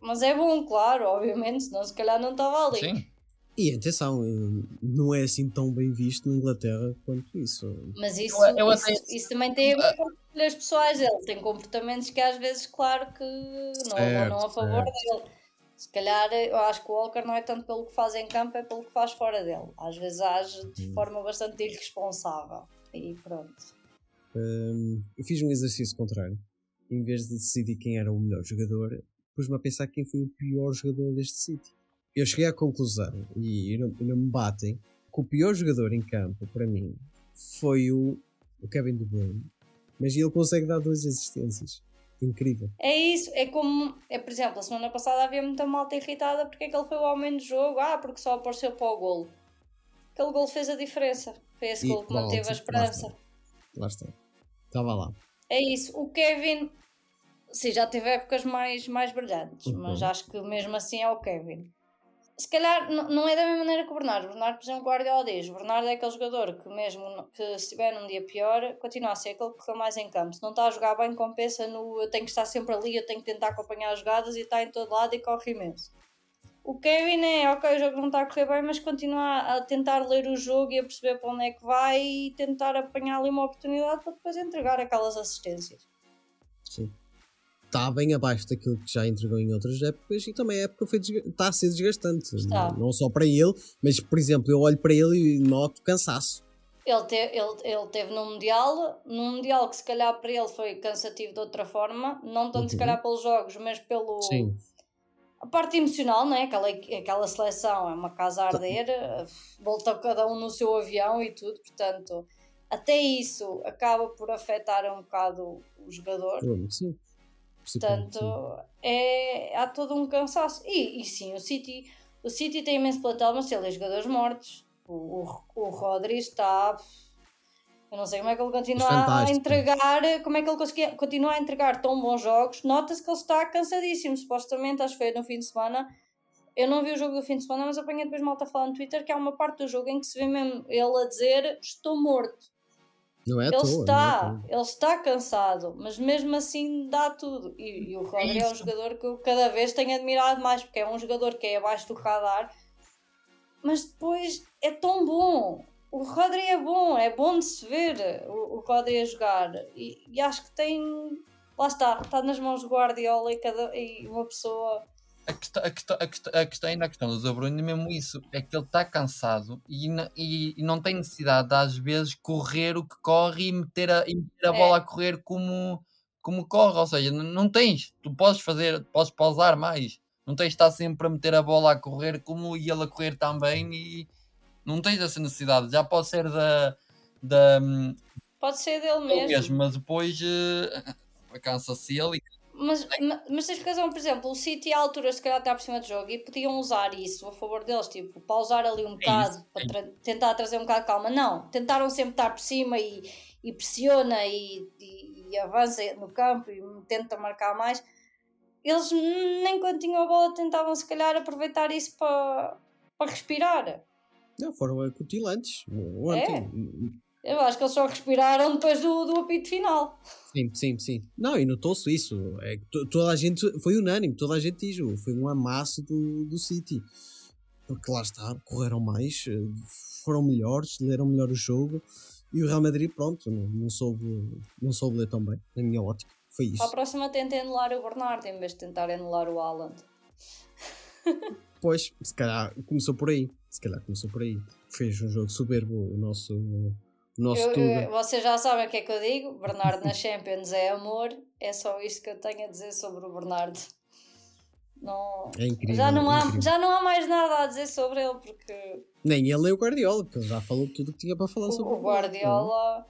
mas é bom, claro, obviamente, senão se calhar não estava ali. Sim, E atenção, eh, não é assim tão bem visto na Inglaterra quanto isso. Mas isso, Eu- eu isso, até- isso também tem a ver com as pessoas dele. Tem comportamentos que às vezes, claro, que não Certo, não a favor dele. Se calhar eu acho que o Walker não é tanto pelo que faz em campo, é pelo que faz fora dele. Às vezes age de Hum. forma bastante irresponsável. E pronto. Hum, eu fiz um exercício contrário. Em vez de decidir quem era o melhor jogador, pus-me a pensar quem foi o pior jogador deste City. Eu cheguei à conclusão, e não, não me batem, que o pior jogador em campo, para mim, foi o, o Kevin De Bruyne. Mas ele consegue dar duas assistências. Incrível. É isso, é como, é, por exemplo, a semana passada havia muita malta irritada porque é que ele foi o homem do jogo, ah, porque só apareceu para o golo. Aquele golo fez a diferença. Foi esse E golo que manteve a pronto, lá esperança. está. Lá está. Estava lá. É isso. O Kevin, sim, já teve épocas mais, mais brilhantes, Uhum. mas acho que mesmo assim é o Kevin. Se calhar não é da mesma maneira que o Bernardo. O Bernardo, por exemplo, Guardiola diz: o Bernardo é aquele jogador que, mesmo que se estiver num dia pior, continua a ser aquele que corre mais em campo. Se não está a jogar bem, compensa no eu tenho que estar sempre ali, eu tenho que tentar acompanhar as jogadas e está em todo lado e corre imenso. O Kevin é, ok, o jogo não está a correr bem, mas continua a tentar ler o jogo e a perceber para onde é que vai e tentar apanhar ali uma oportunidade para depois entregar aquelas assistências. Sim. Está bem abaixo daquilo que já entregou em outras épocas e também a época foi está a ser desgastante. Está. Não- só para ele, mas por exemplo, eu olho para ele e noto cansaço. Ele, te, ele, ele teve no Mundial, num Mundial que se calhar para ele foi cansativo de outra forma, não tanto se Uhum. calhar pelos jogos, mas pelo Sim. a parte emocional, não é? Aquela, aquela seleção é uma casa a Tá. arder, volta cada um no seu avião e tudo, portanto, até isso acaba por afetar um bocado o jogador. Sim. Portanto, sim. é, há todo um cansaço. E, e sim, o City, o City tem imenso plantel, mas ele tem jogadores mortos. O, o, o Rodri está. Eu não sei como é que ele continua a entregar, como é que ele conseguia, continua a entregar tão bons jogos. Nota-se que ele está cansadíssimo, supostamente, acho que foi no fim de semana. Eu não vi o jogo do fim de semana, mas apanhei depois malta a falar no Twitter que há uma parte do jogo em que se vê mesmo ele a dizer estou morto. Não é à Ele toa. não é está, ele está cansado, mas mesmo assim dá tudo. E, e o Rodri é um isso. jogador que eu cada vez tenho admirado mais, porque é um jogador que é abaixo do radar, mas depois é tão bom. o Rodri é bom, é bom de se ver o, o Rodri a jogar. E, e acho que tem. Lá está, está nas mãos do Guardiola e, cada, e uma pessoa. A questão, a, questão, a, questão, a questão ainda a questão do De Bruyne é mesmo isso, é que ele está cansado e, e, e não tem necessidade de às vezes correr o que corre e meter a, e meter a É. bola a correr como, como corre, ou seja, não tens, tu podes fazer, podes pausar mais, não tens de estar sempre a meter a bola a correr como e ele a correr também e não tens essa necessidade, já pode ser da, da Pode ser dele mesmo. mesmo, mas depois eh, cansa-se ele e Mas, ma- mas tens razão, por exemplo, o City à altura se calhar está por cima do jogo e podiam usar isso a favor deles, tipo, pausar ali um bocado isso, para é tra- tentar trazer um bocado de calma. Não, tentaram sempre estar por cima e, e pressiona e, e- e avança no campo e tenta marcar mais. Eles nem quando tinham a bola tentavam se calhar aproveitar isso para, para respirar. Não, foram acutilantes. Ontem. Eu acho que eles só respiraram depois do, do apito final. Sim, sim, sim. Não, e notou-se isso. É toda a gente foi unânime, toda a gente diz, "Oh, foi um amasso do, do City. Porque lá está, correram mais, foram melhores, leram melhor o jogo e o Real Madrid, pronto, não, não, soube, não soube ler tão bem, na minha ótica. Foi Para a isso. próxima tentem anular o Bernardo em vez de tentar anular o Haaland. Pois, se calhar começou por aí. Se calhar começou por aí. Fez um jogo soberbo o nosso, nosso Eu- Tuga. eu- vocês já sabem o que é que eu digo. Bernardo na Champions é amor. É só isto que eu tenho a dizer sobre o Bernardo. Não, É incrível. já, não é há, incrível. já não há mais nada a dizer sobre ele, porque Nem ele nem o Guardiola, porque ele já falou tudo o que tinha para falar o, sobre o Guardiola.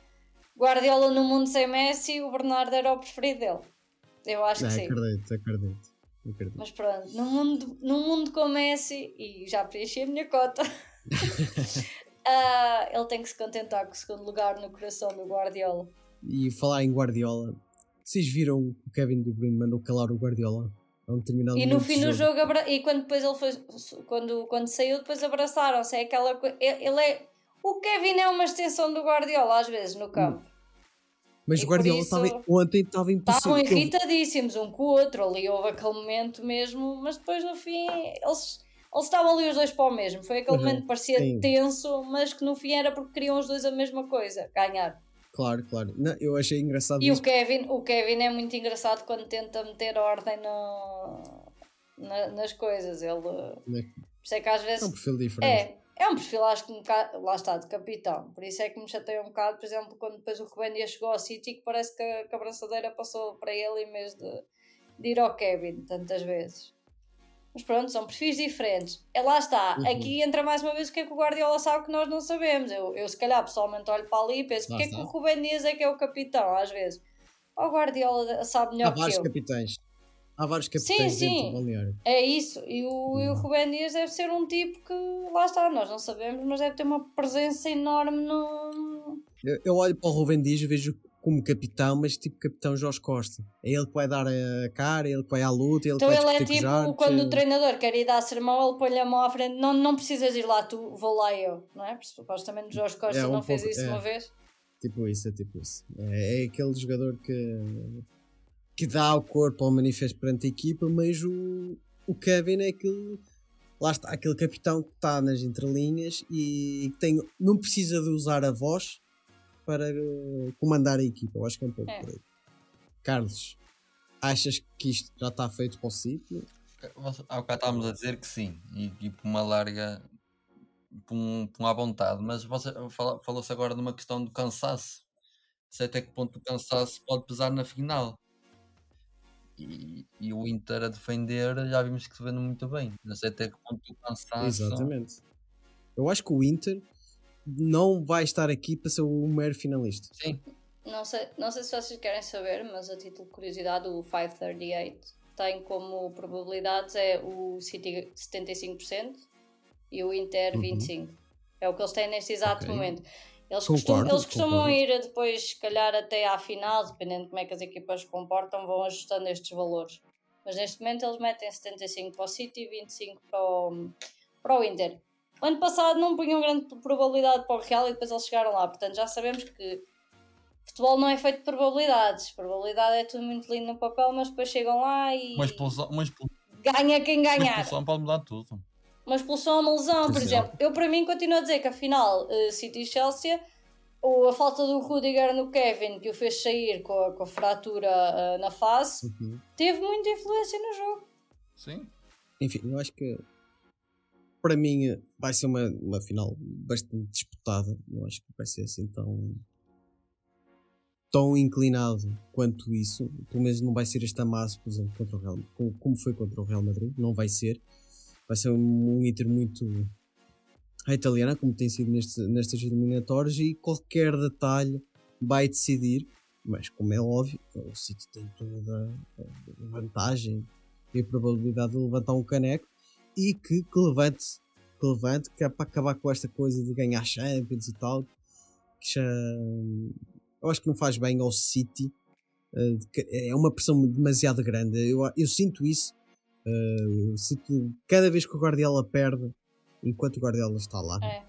Guardiola no mundo sem Messi, o Bernardo era o preferido dele. Eu acho Não, que sim. acredito, acredito. acredito. Mas pronto, no mundo, no mundo com Messi, e já preenchi a minha cota, ah, ele tem que se contentar com o segundo lugar no coração do Guardiola. E falar em Guardiola, vocês viram o Kevin De Bruyne mandou calar o Guardiola a um determinado E no fim do jogo, abra- e quando depois ele foi, quando, quando saiu, depois abraçaram-se. É aquela. Ele é. O Kevin é uma extensão do Guardiola, às vezes, no campo. Mas E o Guardiola isso- estava ontem estava Estavam impossível. irritadíssimos um com o outro. Ali houve aquele momento mesmo, mas depois no fim eles. Eles estavam ali os dois para o mesmo. Foi aquele Uhum, momento que parecia sim. tenso, mas que no fim era porque queriam os dois a mesma coisa, ganhar. Claro, claro. Não, eu achei engraçado E o isso. Kevin, o Kevin é muito engraçado quando tenta meter ordem no, na- nas coisas. Ele. Né? Por isso é que às vezes. É um perfil diferente. É, é um perfil, acho que um bocado, lá está, de capitão. Por isso é que me chateia um bocado, por exemplo, quando depois o Ruben Dias chegou ao City, que parece que a, que a braçadeira passou para ele em vez de, de ir ao Kevin, tantas vezes. Mas pronto, são perfis diferentes. É, lá está, Uhum. aqui entra mais uma vez o que é que o Guardiola sabe que nós não sabemos. Eu, eu se calhar pessoalmente olho para ali e penso, Lá porque é que o Ruben Dias é que é o capitão, às vezes. O Guardiola sabe Há melhor que vários eu. capitães. Há vários capitães sim. do balneário. É isso, e o, e o Uhum. Rubén Dias deve ser um tipo que, lá está, nós não sabemos, mas deve ter uma presença enorme no. Eu, eu olho para o Rubem Dias e vejo como capitão, mas tipo capitão Jorge Costa. É ele que vai dar a cara, é ele que vai à luta, é ele Então que vai ele é tipo, quando é- o treinador quer ir dar sermão, ele põe-lhe a mão à frente, não, não precisas ir lá tu, vou lá eu, não é? Porque supostamente o Jorge Costa É, um não fez pouco- isso é. uma vez. Tipo isso, é tipo isso. É, é aquele jogador que, que dá o corpo ao manifesto perante a equipa, mas o, o Kevin é aquele. Lá está, aquele capitão que está nas entrelinhas e que tem, não precisa de usar a voz para eh, comandar a equipa. Eu acho que é um pouco É. por aí. Carlos, achas que isto já está feito para o sítio? Você- Há bocado estávamos a dizer que sim, e, e por uma larga, por, um, por uma vontade, mas falou-se agora de uma questão do cansaço. Sei até que ponto o cansaço pode pesar na final. E, e o Inter a defender já vimos que se vendo muito bem. Não sei até que ponto o cansaço. Exatamente. Eu acho que o Inter não vai estar aqui para ser o mero finalista. Sim, Não sei, não sei se vocês querem saber, mas a título de curiosidade, o 538 tem como probabilidades é o City 75% e o Inter Uhum. 25%. É o que eles têm neste exato Ok. momento. Eles Concordo, costumam, eles costumam concordo. ir depois, se calhar, até à final, dependendo de como é que as equipas se comportam, vão ajustando estes valores. Mas neste momento eles metem 75 para o City e 25 para o, para o Inter. O ano passado não punham grande probabilidade para o Real e depois eles chegaram lá. Portanto, já sabemos que futebol não é feito de probabilidades. Probabilidade é tudo muito lindo no papel, mas depois chegam lá e uma expulsão, uma ganha quem uma ganhar. expulsão pode mudar tudo. uma expulsão ou uma lesão, por, Por exemplo. exemplo. Eu, para mim, continuo a dizer que a final eh, City e Chelsea, ou a falta do Rudiger no Kevin, que o fez sair com a, com a fratura eh, na face, Uhum. teve muita influência no jogo. Sim. Enfim, eu acho que para mim eh, vai ser uma, uma final bastante disputada. Não acho que vai ser assim tão tão inclinado quanto isso. Pelo menos não vai ser este amasso, por exemplo, contra o Real como, como foi contra o Real Madrid. Não vai ser. Vai ser um, um Inter muito à italiana, como tem sido neste, nestas eliminatórias, e qualquer detalhe vai decidir. Mas, como é óbvio, o City tem toda a vantagem e a probabilidade de levantar um caneco e que, que levante, que levante, que é para acabar com esta coisa de ganhar Champions e tal, que já eu acho que não faz bem ao City. eh, é uma pressão demasiado grande. Eu, eu sinto isso. eh, eu sinto cada vez que o Guardiola perde, enquanto o Guardiola está lá, É.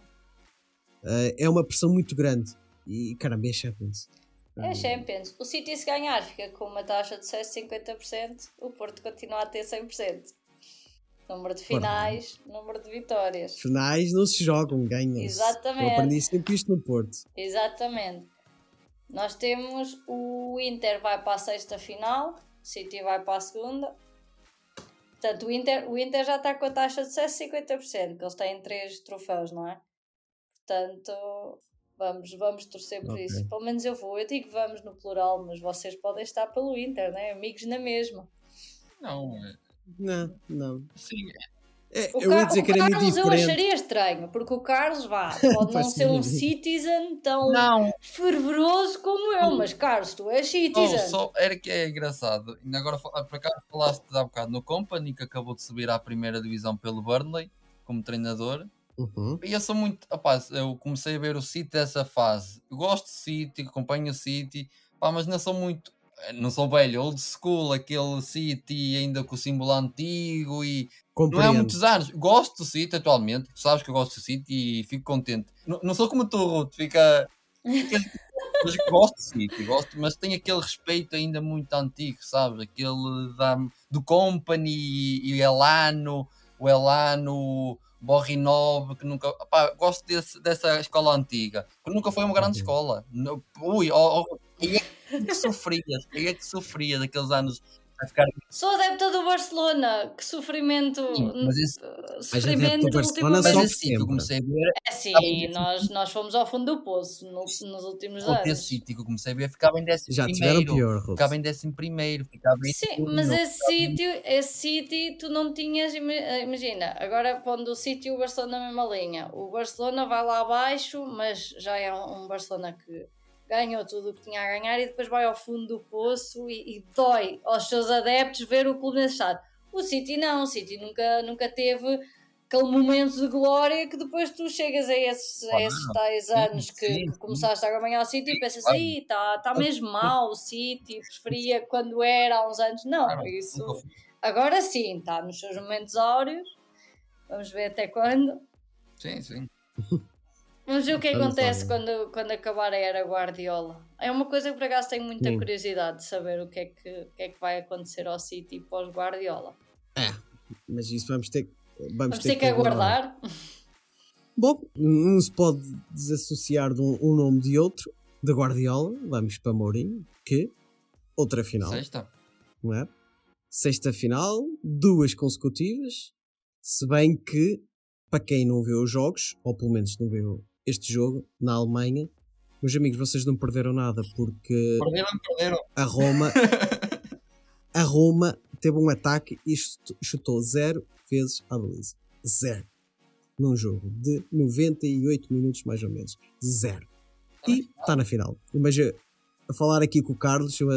eh, é uma pressão muito grande. E caramba, é Champions. É Eh, Champions. O City, se ganhar, fica com uma taxa de sucesso de 50%. O Porto continua a ter 100%. Número de finais, número de vitórias. Finais não se jogam, ganham-se. Exatamente. Eu aprendi sempre isto no Porto. Exatamente. Nós temos o Inter vai para a sexta final, o City vai para a segunda. Portanto, o Inter, o Inter já está com a taxa de sucesso de 50%, que eles têm três troféus, não é? Portanto, vamos, vamos torcer por Ok. isso. Pelo menos eu vou. Eu digo vamos no plural, mas vocês podem estar pelo Inter, né? Amigos na mesma. Não, é- Não, não. sim, É, O, eu ia dizer o que era Carlos eu acharia estranho, porque o Carlos vá, pode não ser um citizen tão não, fervoroso como eu, mas Carlos, tu és citizen. Oh, só era que é engraçado. Ainda agora, por acaso, falaste há bocado no Company, que acabou de subir à primeira divisão pelo Burnley, como treinador. Uhum. E eu sou muito. Rapaz, eu comecei a ver o City dessa fase. Eu gosto do City, acompanho o City, pá, mas não sou muito. Não sou velho, old school, aquele City ainda com o símbolo antigo e não é há Compreendo. muitos anos. Gosto do City atualmente, tu sabes que eu gosto do City e fico contente. Não, não sou como tu, Ruth, fica. mas gosto do City, gosto, mas tem aquele respeito ainda muito antigo, sabes? Aquele da, do Company e, e Elano, o Elano, Borrinov, que nunca. Pá, gosto desse- dessa escola antiga, que nunca foi uma grande Uhum. escola. Ui, oh, oh, aí é que sofrias, aí é que sofria daqueles anos a ficar Sou adepta do Barcelona, que sofrimento. Sim, mas esse- uh, adepta do sofrimento Barcelona Mas esse que eu comecei a ver, É sim, nós, nós fomos ao fundo do poço no- nos últimos anos. esse City que eu comecei a ver, ficava em décimo Já tiveram primeiro. pior. Ficava em décimo primeiro, ficava em Sim, segundo, mas esse em- sítio, esse sítio tu não tinhas, eh, imagina, agora pondo o sítio e o Barcelona na mesma linha. O Barcelona vai lá abaixo, mas já é um Barcelona que ganhou tudo o que tinha a ganhar e depois vai ao fundo do poço e, e dói aos seus adeptos ver o clube nesse estado. O City não, o City nunca, nunca teve aquele momento de glória que depois tu chegas a esses, a Claro. esses tais Sim, anos que, sim, começaste a acompanhar o City e pensas, claro. aí está tá mesmo mal o City, preferia quando era há uns anos. Não, Claro, isso agora sim, está nos seus momentos áureos. Vamos ver até quando. Sim, sim. Vamos ver o que acontece quando, quando acabar a era Guardiola. É uma coisa que por acaso tenho muita Sim. curiosidade de saber o que é que, o que, é que vai acontecer ao City pós-Guardiola. Mas isso vamos ter, vamos Vamos ter que aguardar. Bom, não se pode desassociar de um, um nome de outro, da Guardiola. Vamos para Mourinho, que outra final, Sexta. não é? Sexta final, duas consecutivas. Se bem que, para quem não viu os jogos, ou pelo menos não viu este jogo, na Alemanha, meus amigos, vocês não perderam nada porque Perderam, perderam. a Roma, a Roma teve um ataque e chutou- zero vezes a baliza. Zero. Num jogo de 98 minutos, mais ou menos. Zero. E está na final. Mas a falar aqui com o Carlos, eu,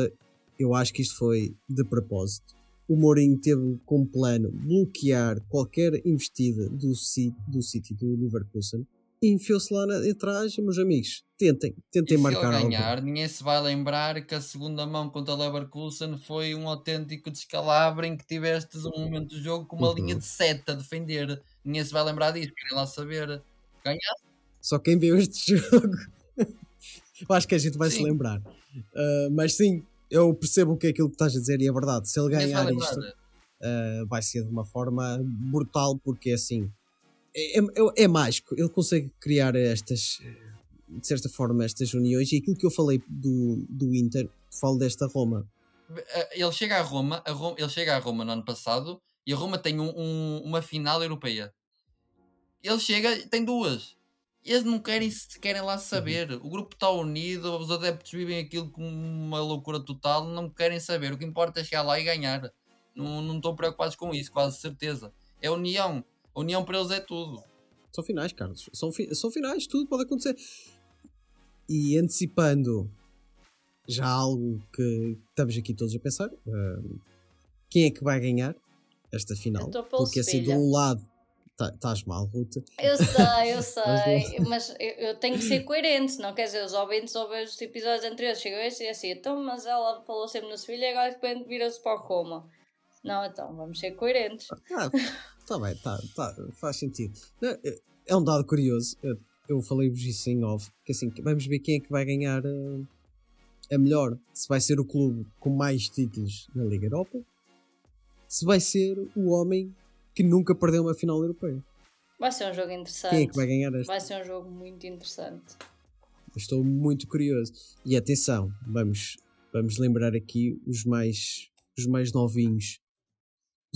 eu acho que isto foi de propósito. O Mourinho teve como plano bloquear qualquer investida do City, do, City, do Leverkusen e enfiou-se lá na, atrás. Meus amigos, tentem, tentem E se marcar algo. ganhar, ninguém se vai lembrar que a segunda mão contra o Leverkusen foi um autêntico descalabro em que tiveste um momento do jogo com uma Uhum. linha de seta a defender. Ninguém se vai lembrar disso, querem lá saber. Ganhar, Só quem viu este jogo. eu acho que a gente vai se Sim. lembrar. Uh, mas sim, eu percebo o que é aquilo que estás a dizer e é verdade. Se ele se vai ganhar isto, uh, vai ser de uma forma brutal, porque assim, é, é, é mágico. Ele consegue criar estas, eh, de certa forma, estas uniões. E aquilo que eu falei do, do Inter, falo desta Roma. Eh, Ele chega a Roma, a Roma, ele chega a Roma no ano passado e a Roma tem um- um- uma final europeia. Ele chega tem duas. Eles não querem, querem lá saber. O grupo está unido, os adeptos vivem aquilo com uma loucura total, não querem saber. O que importa é chegar lá e ganhar. Não, não estão preocupados com isso, quase certeza. É união. A união para eles é tudo. São finais, Carlos. São, fi- são finais, tudo pode acontecer. E antecipando já algo que estamos aqui todos a pensar, ah, quem é que vai ganhar esta final? Eu estou pelo Porque assim, de um lado tá- estás mal, Ruta. Eu sei, eu sei, mas eu, eu tenho que ser coerente, não quer dizer, os ouvintes ouvem os episódios anteriores, chegam este e assim, então, mas ela falou sempre no Sevilha e agora de repente vira-se para o Roma. Não, então, vamos ser coerentes. Ah, tá bem, tá, tá, faz sentido. É- é um dado curioso. Eu, eu falei-vos isso em off, que assim, vamos ver quem é que vai ganhar ah, a melhor. Se vai ser o clube com mais títulos na Liga Europa, se vai ser o homem que nunca perdeu uma final europeia. Vai ser um jogo interessante. Quem é que vai ganhar esta? Vai ser um jogo muito interessante. Estou muito curioso. E atenção, vamos, vamos lembrar aqui os mais, os mais novinhos.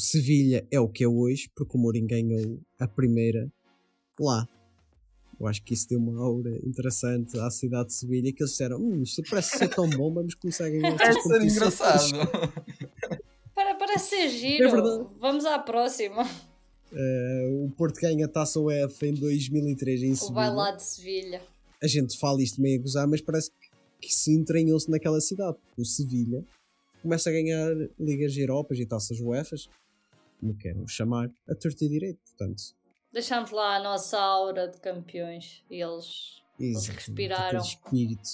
O Sevilha é o que é hoje, porque o Mourinho ganhou a primeira lá. Eu acho que isso deu uma aura interessante à cidade de Sevilha, que eles disseram, hum, isto parece ser tão bom, vamos começar a ganhar estas Vai ser competições." engraçado. Para, parece ser giro. É. Vamos à próxima. Eh, o Porto ganha a Taça UEFA em 2003 em O Sevilha. vai lá de Sevilha. a gente fala isto meio a gozar, mas parece que, que se entranhou-se naquela cidade. O Sevilha começa a ganhar Ligas Europas e taças UEFAs, como queiram chamar, a torto e direito. Portanto, Deixámos lá a nossa aura de campeões e eles. exatamente, respiraram. espírito.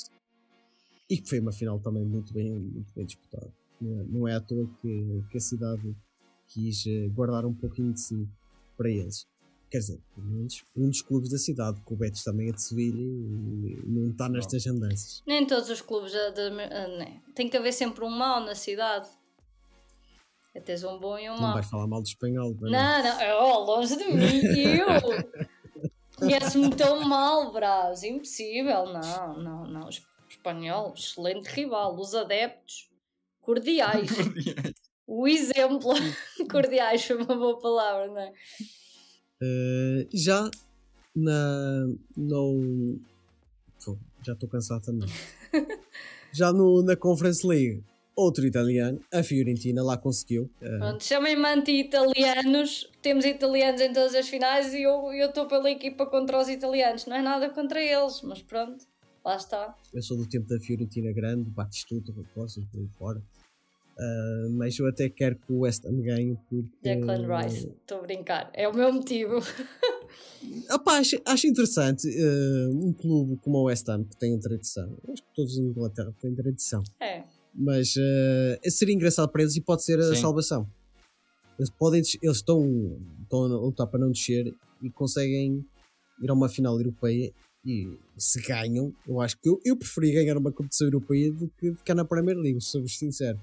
E que foi uma final também muito bem, muito bem disputada. Não é, não é à toa que, que a cidade quis eh, guardar um pouquinho de si para eles. Quer dizer, pelo menos um dos clubes da cidade, que o Betis também é de Sevilha e não está nestas andanças. Nem todos os clubes. De, de- ah, né. Tem que haver sempre um mau na cidade. É teres um bom e um Não mau. vais falar mal do espanhol, vai Não, não, oh, longe de mim, eu. Conheces-me tão mal, Brás, impossível, não, não, não. Es- Espanhol, excelente rival, os adeptos, cordiais. O exemplo, cordiais foi uma boa palavra, não é? Uh, já na. Pô, já estou cansado também. já no, na Conference League, outro italiano, a Fiorentina, lá conseguiu. uh, Pronto, chamem-me anti-italianos, temos italianos em todas as finais e eu estou pela equipa contra os italianos, não é nada contra eles, mas pronto, lá está. eu sou do tempo da Fiorentina Grande, Batistuta, Raposa, por aí fora. Uh, mas eu até quero que o West Ham ganhe porque. Declan Rice, estou a brincar, é o meu motivo. Opá, acho, acho interessante uh, um clube como o West Ham que tem tradição. Acho que todos em Inglaterra têm tradição. É. mas eh, seria engraçado para eles e pode ser a Sim. salvação. Eles, podem, eles estão, estão a lutar para não descer e conseguem ir a uma final europeia e se ganham, eu acho que eu, eu preferia ganhar uma competição europeia do que ficar na Premier League, sou-vos sincero.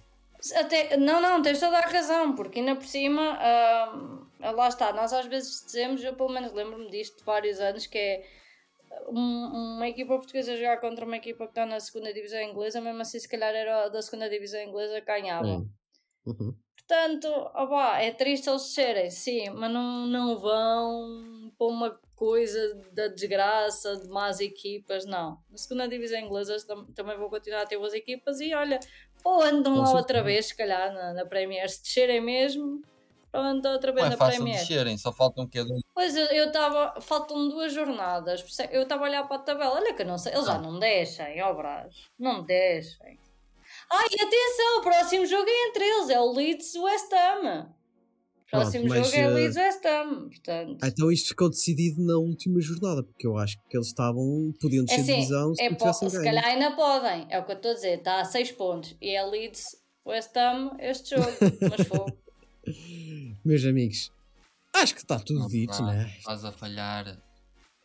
Até, não, não, tens toda a razão, porque ainda por cima, ah, lá está, nós às vezes dizemos, eu pelo menos lembro-me disto de vários anos, que é um- uma equipa portuguesa jogar contra uma equipa que está na segunda divisão inglesa, mesmo assim se calhar era da segunda divisão inglesa que ganhava. É. Uhum. Portanto, opá, é triste eles descerem, sim, mas não, não vão para uma coisa da desgraça de más equipas, não. Na segunda divisão inglesa tam- também vão continuar a ter boas equipas e olha, ou andam lá outra vez, se calhar, na, na Premier, se descerem mesmo, outra vez Não é na fácil Premier. descerem, só faltam que dois. Pois eu estava, faltam duas jornadas, é- eu estava a olhar para a tabela, olha que eu não sei, eles já não deixem, ó Brás, não deixem. Ai, atenção, o próximo jogo é entre eles, é o Leeds West Ham. O próximo mas, jogo é eh, Leeds West Ham, portanto. Então isto ficou decidido na última jornada, porque eu acho que eles estavam, podiam É descer assim, divisão se é po- se ganho. calhar ainda podem, é o que eu estou a dizer, está a 6 pontos e é Leeds West Ham este jogo, mas fogo. Meus amigos, acho que está tudo Não dito, dá, né? Estás a falhar.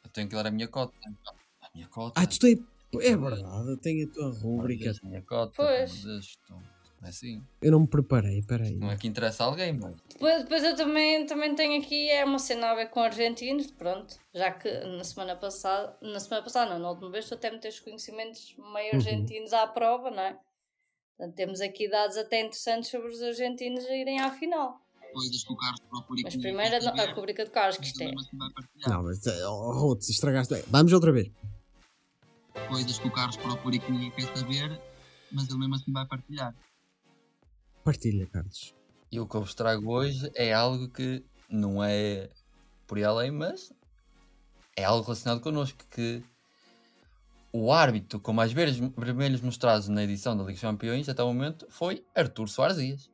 Eu tenho que dar a minha cota. A minha cota. Ah, tu tens. É verdade, tem a tua rúbrica. A minha cota. Pois. Deus, É assim. Eu não me preparei, peraí. Não é que interessa a alguém, mas. Depois, depois eu também, também tenho aqui é uma cena a ver com argentinos, pronto, já que na semana passada, na semana passada, não, na última vez tu até me tens conhecimentos meio Uhum. argentinos à prova, não é? Portanto, temos aqui dados até interessantes sobre os argentinos a irem à final. coisas que o Carlos procura e Mas que ninguém primeiro quer a, rubrica de Carlos, que mas isto é. Não, mas oh, Ruth, estragaste bem. Vamos outra vez. Coisas que o Carlos procura e que ninguém quer saber, mas ele mesmo assim vai partilhar. Partilha, Carlos. E o que eu vos trago hoje é algo que não é por aí além, mas é algo relacionado connosco, que o árbitro com mais ver- vermelhos mostrados na edição da Liga dos Campeões até o momento foi Artur Soares Dias.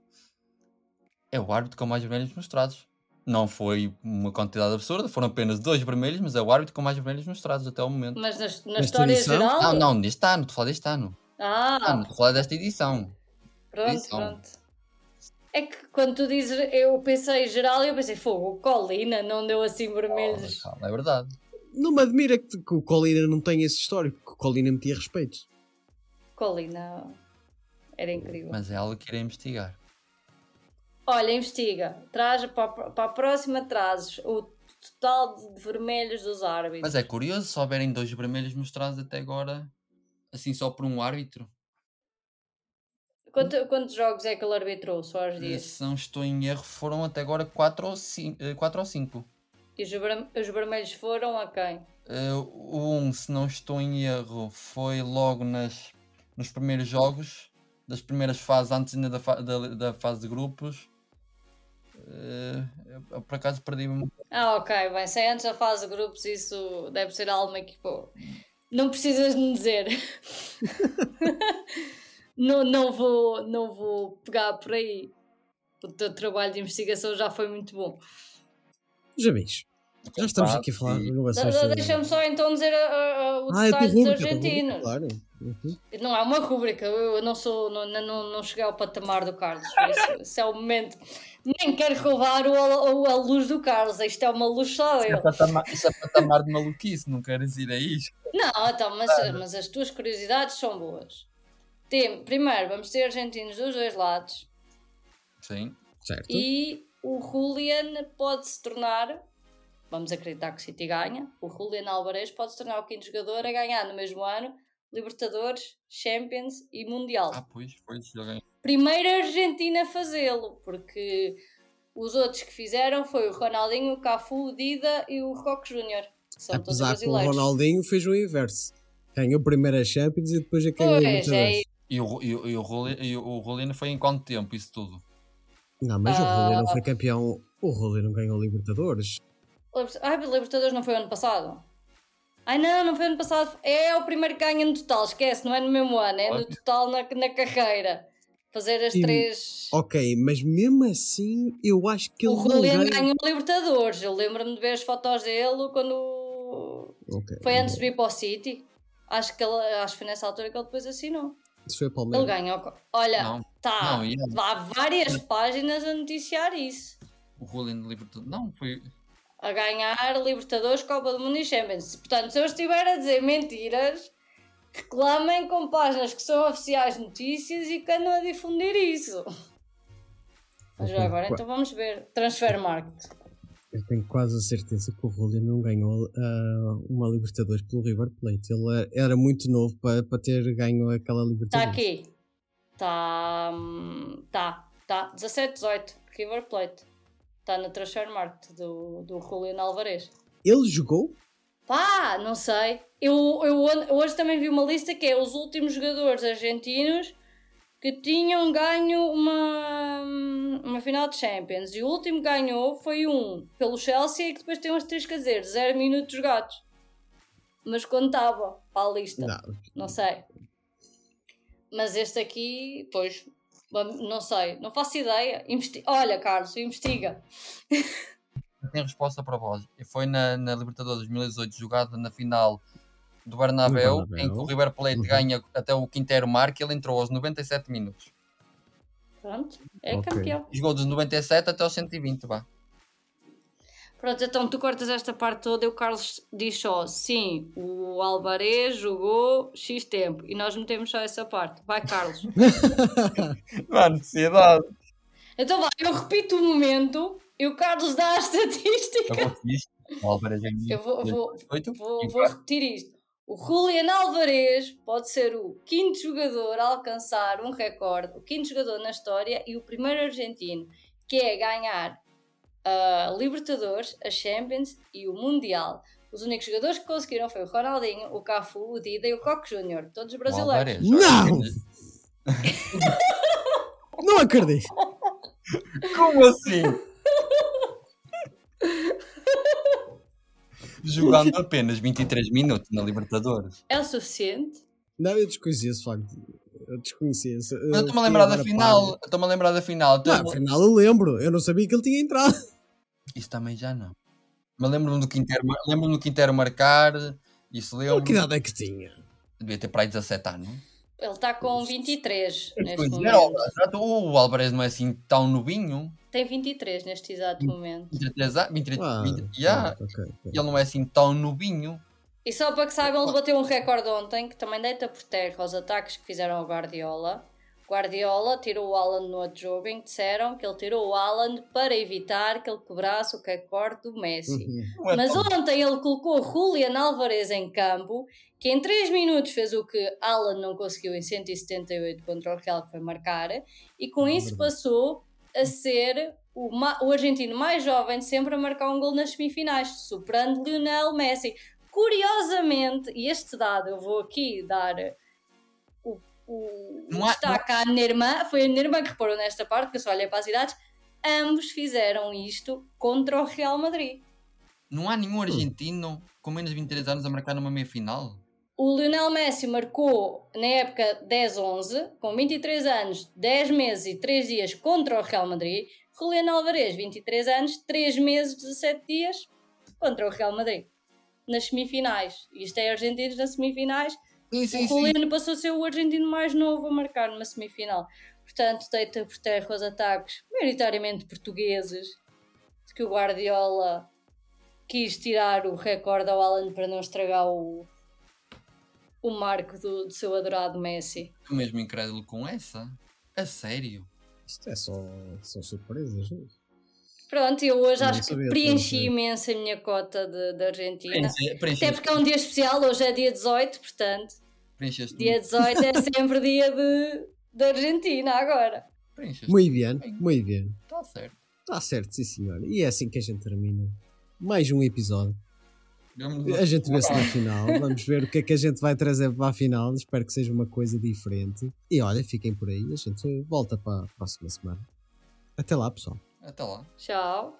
É o árbitro com mais vermelhos mostrados. Não foi uma quantidade absurda, foram apenas dois vermelhos, mas é o árbitro com mais vermelhos mostrados até o momento. Mas na, na história edição? geral. Não, não, deste ano, estou a falar deste ano. Ah, não estou a falar desta edição. pronto, edição. pronto. É que quando tu dizes, eu pensei geral e eu pensei, fogo, Colina não deu assim vermelhos. Calma, É verdade. Não me admira que, que o Colina não tenha esse histórico, que o Colina metia respeito. Colina era incrível. Mas é algo que irei investigar. Olha, investiga. Traz para, a- para a próxima trazes o total de vermelhos dos árbitros. Mas é curioso se houverem dois vermelhos mostrados até agora, assim só por um árbitro. Quanto- quantos jogos é que ele arbitrou, Soares Eh, Dias? Se não estou em erro, foram até agora 4 ou 5. E os, ver- os vermelhos foram a quem? Eh, o um, se não estou em erro, foi logo nas, nos primeiros jogos, das primeiras fases, antes ainda da, fa- da, da fase de grupos. Eh, eu, por acaso perdi-me. Ah, ok, bem, se é antes da fase de grupos, isso deve ser alguma que, pô, não precisas me dizer. não, não, vou, não vou pegar por aí. O teu trabalho de investigação já foi muito bom. Já vês. Já estamos aqui a falar de inovações. Deixa-me só então dizer a- a- a- o Ah, é detalhe dos argentinos. claro. Uhum. Não é uma rúbrica, eu não sou, não, não, não cheguei ao patamar do Carlos. esse é o momento. Nem quero roubar o, o- a luz do Carlos, isto é uma luz só. Isso é patamar de maluquice, não queres ir a isto. Não, então, mas, mas as tuas curiosidades são boas. Tem, primeiro, vamos ter argentinos dos dois lados Sim. Certo. e o Julian pode se tornar, vamos acreditar que o City ganha, o Julian Alvarez pode se tornar o quinto jogador a ganhar no mesmo ano Libertadores, Champions e Mundial. Ah, pois, pois, já ganhei. Primeira Argentina a fazê-lo, porque os outros que fizeram foi o Ronaldinho, o Cafu, o Dida e o Roque Júnior. todos Apesar que o. Ronaldinho fez o inverso. Ganhou primeiro a Champions e depois a ganhou a é Libertadores. E o, e, o- e, o e o Rolino foi em quanto tempo isso tudo? Não, mas o Ah. Rolê não foi campeão. O Rolê não ganhou Libertadores. Liber- Ai, Libertadores não foi ano passado? Ai não, não foi ano passado. É o primeiro que ganha no total, esquece, não é no mesmo ano, é no total na, na carreira. Fazer as E- três. Ok, mas mesmo assim eu acho que O ele não Julian ganha. ganhou Libertadores. Eu lembro-me de ver as fotos dele quando Ok, foi antes de vir para o City. Acho que, ele, acho que foi nessa altura que ele depois assinou. Isso foi Ele Palmeiras. ganhou. co- Olha, Não, tá. não. Há várias páginas a noticiar isso. O Rolino Libertadores. Não, foi. A ganhar Libertadores, Copa do Mundo e Champions. Portanto, se eu estiver a dizer mentiras, reclamem com páginas que são oficiais notícias e que andam a difundir isso. Mas Ok, agora então vamos ver. Transfer Market. Eu tenho quase a certeza que o Rolê não ganhou ah, uma Libertadores pelo River Plate. Ele era- era muito novo para, para ter ganho aquela Está Libertadores. Tá aqui. Está. Está. Está. 17, 18. River Plate. Está no Transfer Market do, do Juliano Alvarez. Ele jogou? Pá, não sei. Eu, eu hoje também vi uma lista que é os últimos jogadores argentinos que tinham ganho uma, uma final de Champions. E o último que ganhou foi um pelo Chelsea e que depois tem uns três dizer, zero minutos jogados. Mas contava para a lista. Não. Não sei. Mas este aqui, pois, vamos- não sei, não faço ideia. Investi- Olha, Carlos, investiga. Eu tenho resposta para vós. E foi na, na Libertadores 2018, jogada na final do Bernabéu, Bernabéu. em que o River Plate Uhum. ganha até o Quintero marca ele entrou aos 97 minutos. Pronto, é Ok. campeão. Jogou dos 97 até aos 120, vá. Pronto, então tu cortas esta parte toda e o Carlos diz só, sim, o Alvarez jogou X tempo e nós metemos só essa parte. Vai, Carlos. Não há necessidade. então vai, eu repito o momento e o Carlos dá a estatística. Eu vou isto. O Álvares é Eu vou, vou, vou, vou repetir isto. O Julian Alvarez pode ser o quinto jogador a alcançar um recorde, o quinto jogador na história e o primeiro argentino que é ganhar a Libertadores, a Champions e o Mundial. Os únicos jogadores que conseguiram foi o Ronaldinho, o Cafu, o Dida e o Coque Júnior, todos brasileiros. Não! Não acredito. Como assim? Jogando apenas 23 minutos na Libertadores. É o suficiente? Não, eu desconhecia esse facto. Eu desconhecia esse. Mas eu estou-me a lembrar da final. Estou-me a lembrar da final. Não, Estou- afinal eu lembro. Eu não sabia que ele tinha entrado. Isso também já não. Mas lembro-me do Quintero, lembro-me do Quintero marcar. Isso lembro. Que idade é que tinha? Devia ter para aí 17 anos. Ele está com 23 neste Pois é, momento. exato, o Alvarez não é assim tão novinho. Tem 23 neste exato momento. 23 anos. 23, Ah, 20, yeah. pronto, ok, ok. Ele não é assim tão novinho. E só para que saibam, ele bateu um recorde ontem que também deita por terra os ataques que fizeram ao Guardiola. Guardiola tirou o Alan no outro jogo em que disseram que ele tirou o Alan para evitar que ele quebrasse o recorde do Messi. Uhum. É Mas ontem ele colocou Julian Alvarez em campo, que em 3 minutos fez o que Alan não conseguiu em 178 contra o Real, que foi marcar, e com isso passou a ser o, o argentino mais jovem de sempre a marcar um gol nas semifinais, superando Lionel Messi. Curiosamente, e este dado eu vou aqui dar o, Não há- destaque à minha irmã, foi a irmã que reparou nesta parte, que eu só olhei para as idades, ambos fizeram isto contra o Real Madrid. Não há nenhum argentino com menos de 23 anos a marcar numa meia final. O Lionel Messi marcou na época 10-11, com 23 anos, 10 meses e 3 dias contra o Real Madrid. Julián Alvarez, 23 anos, 3 meses, 17 dias contra o Real Madrid. Nas semifinais. Isto é argentinos nas semifinais. Sim, sim, o sim. Juliano passou a ser o argentino mais novo a marcar numa semifinal. Portanto, deita por terra os ataques, maioritariamente portugueses, de que o Guardiola quis tirar o recorde ao Alan para não estragar o, o marco do, do seu adorado Messi. Estou mesmo incrédulo com essa. A sério. Isto é só, são surpresas. não é? Pronto, eu hoje Não acho que preenchi imenso a minha cota de, de Argentina. Preenche- preenche- Até porque é um dia especial, hoje é dia 18, portanto, Preencheste dia 18 é sempre dia de, de Argentina agora. Preencheste. Muito bem, muito bem. Está certo. Está certo, sim senhor. E é assim que a gente termina. Mais um episódio. A gente vê-se na final. Vamos ver o que é que a gente vai trazer para a final. Espero que seja uma coisa diferente. E olha, fiquem por aí. A gente volta para a próxima semana. Até lá, pessoal. Até lá. Tchau.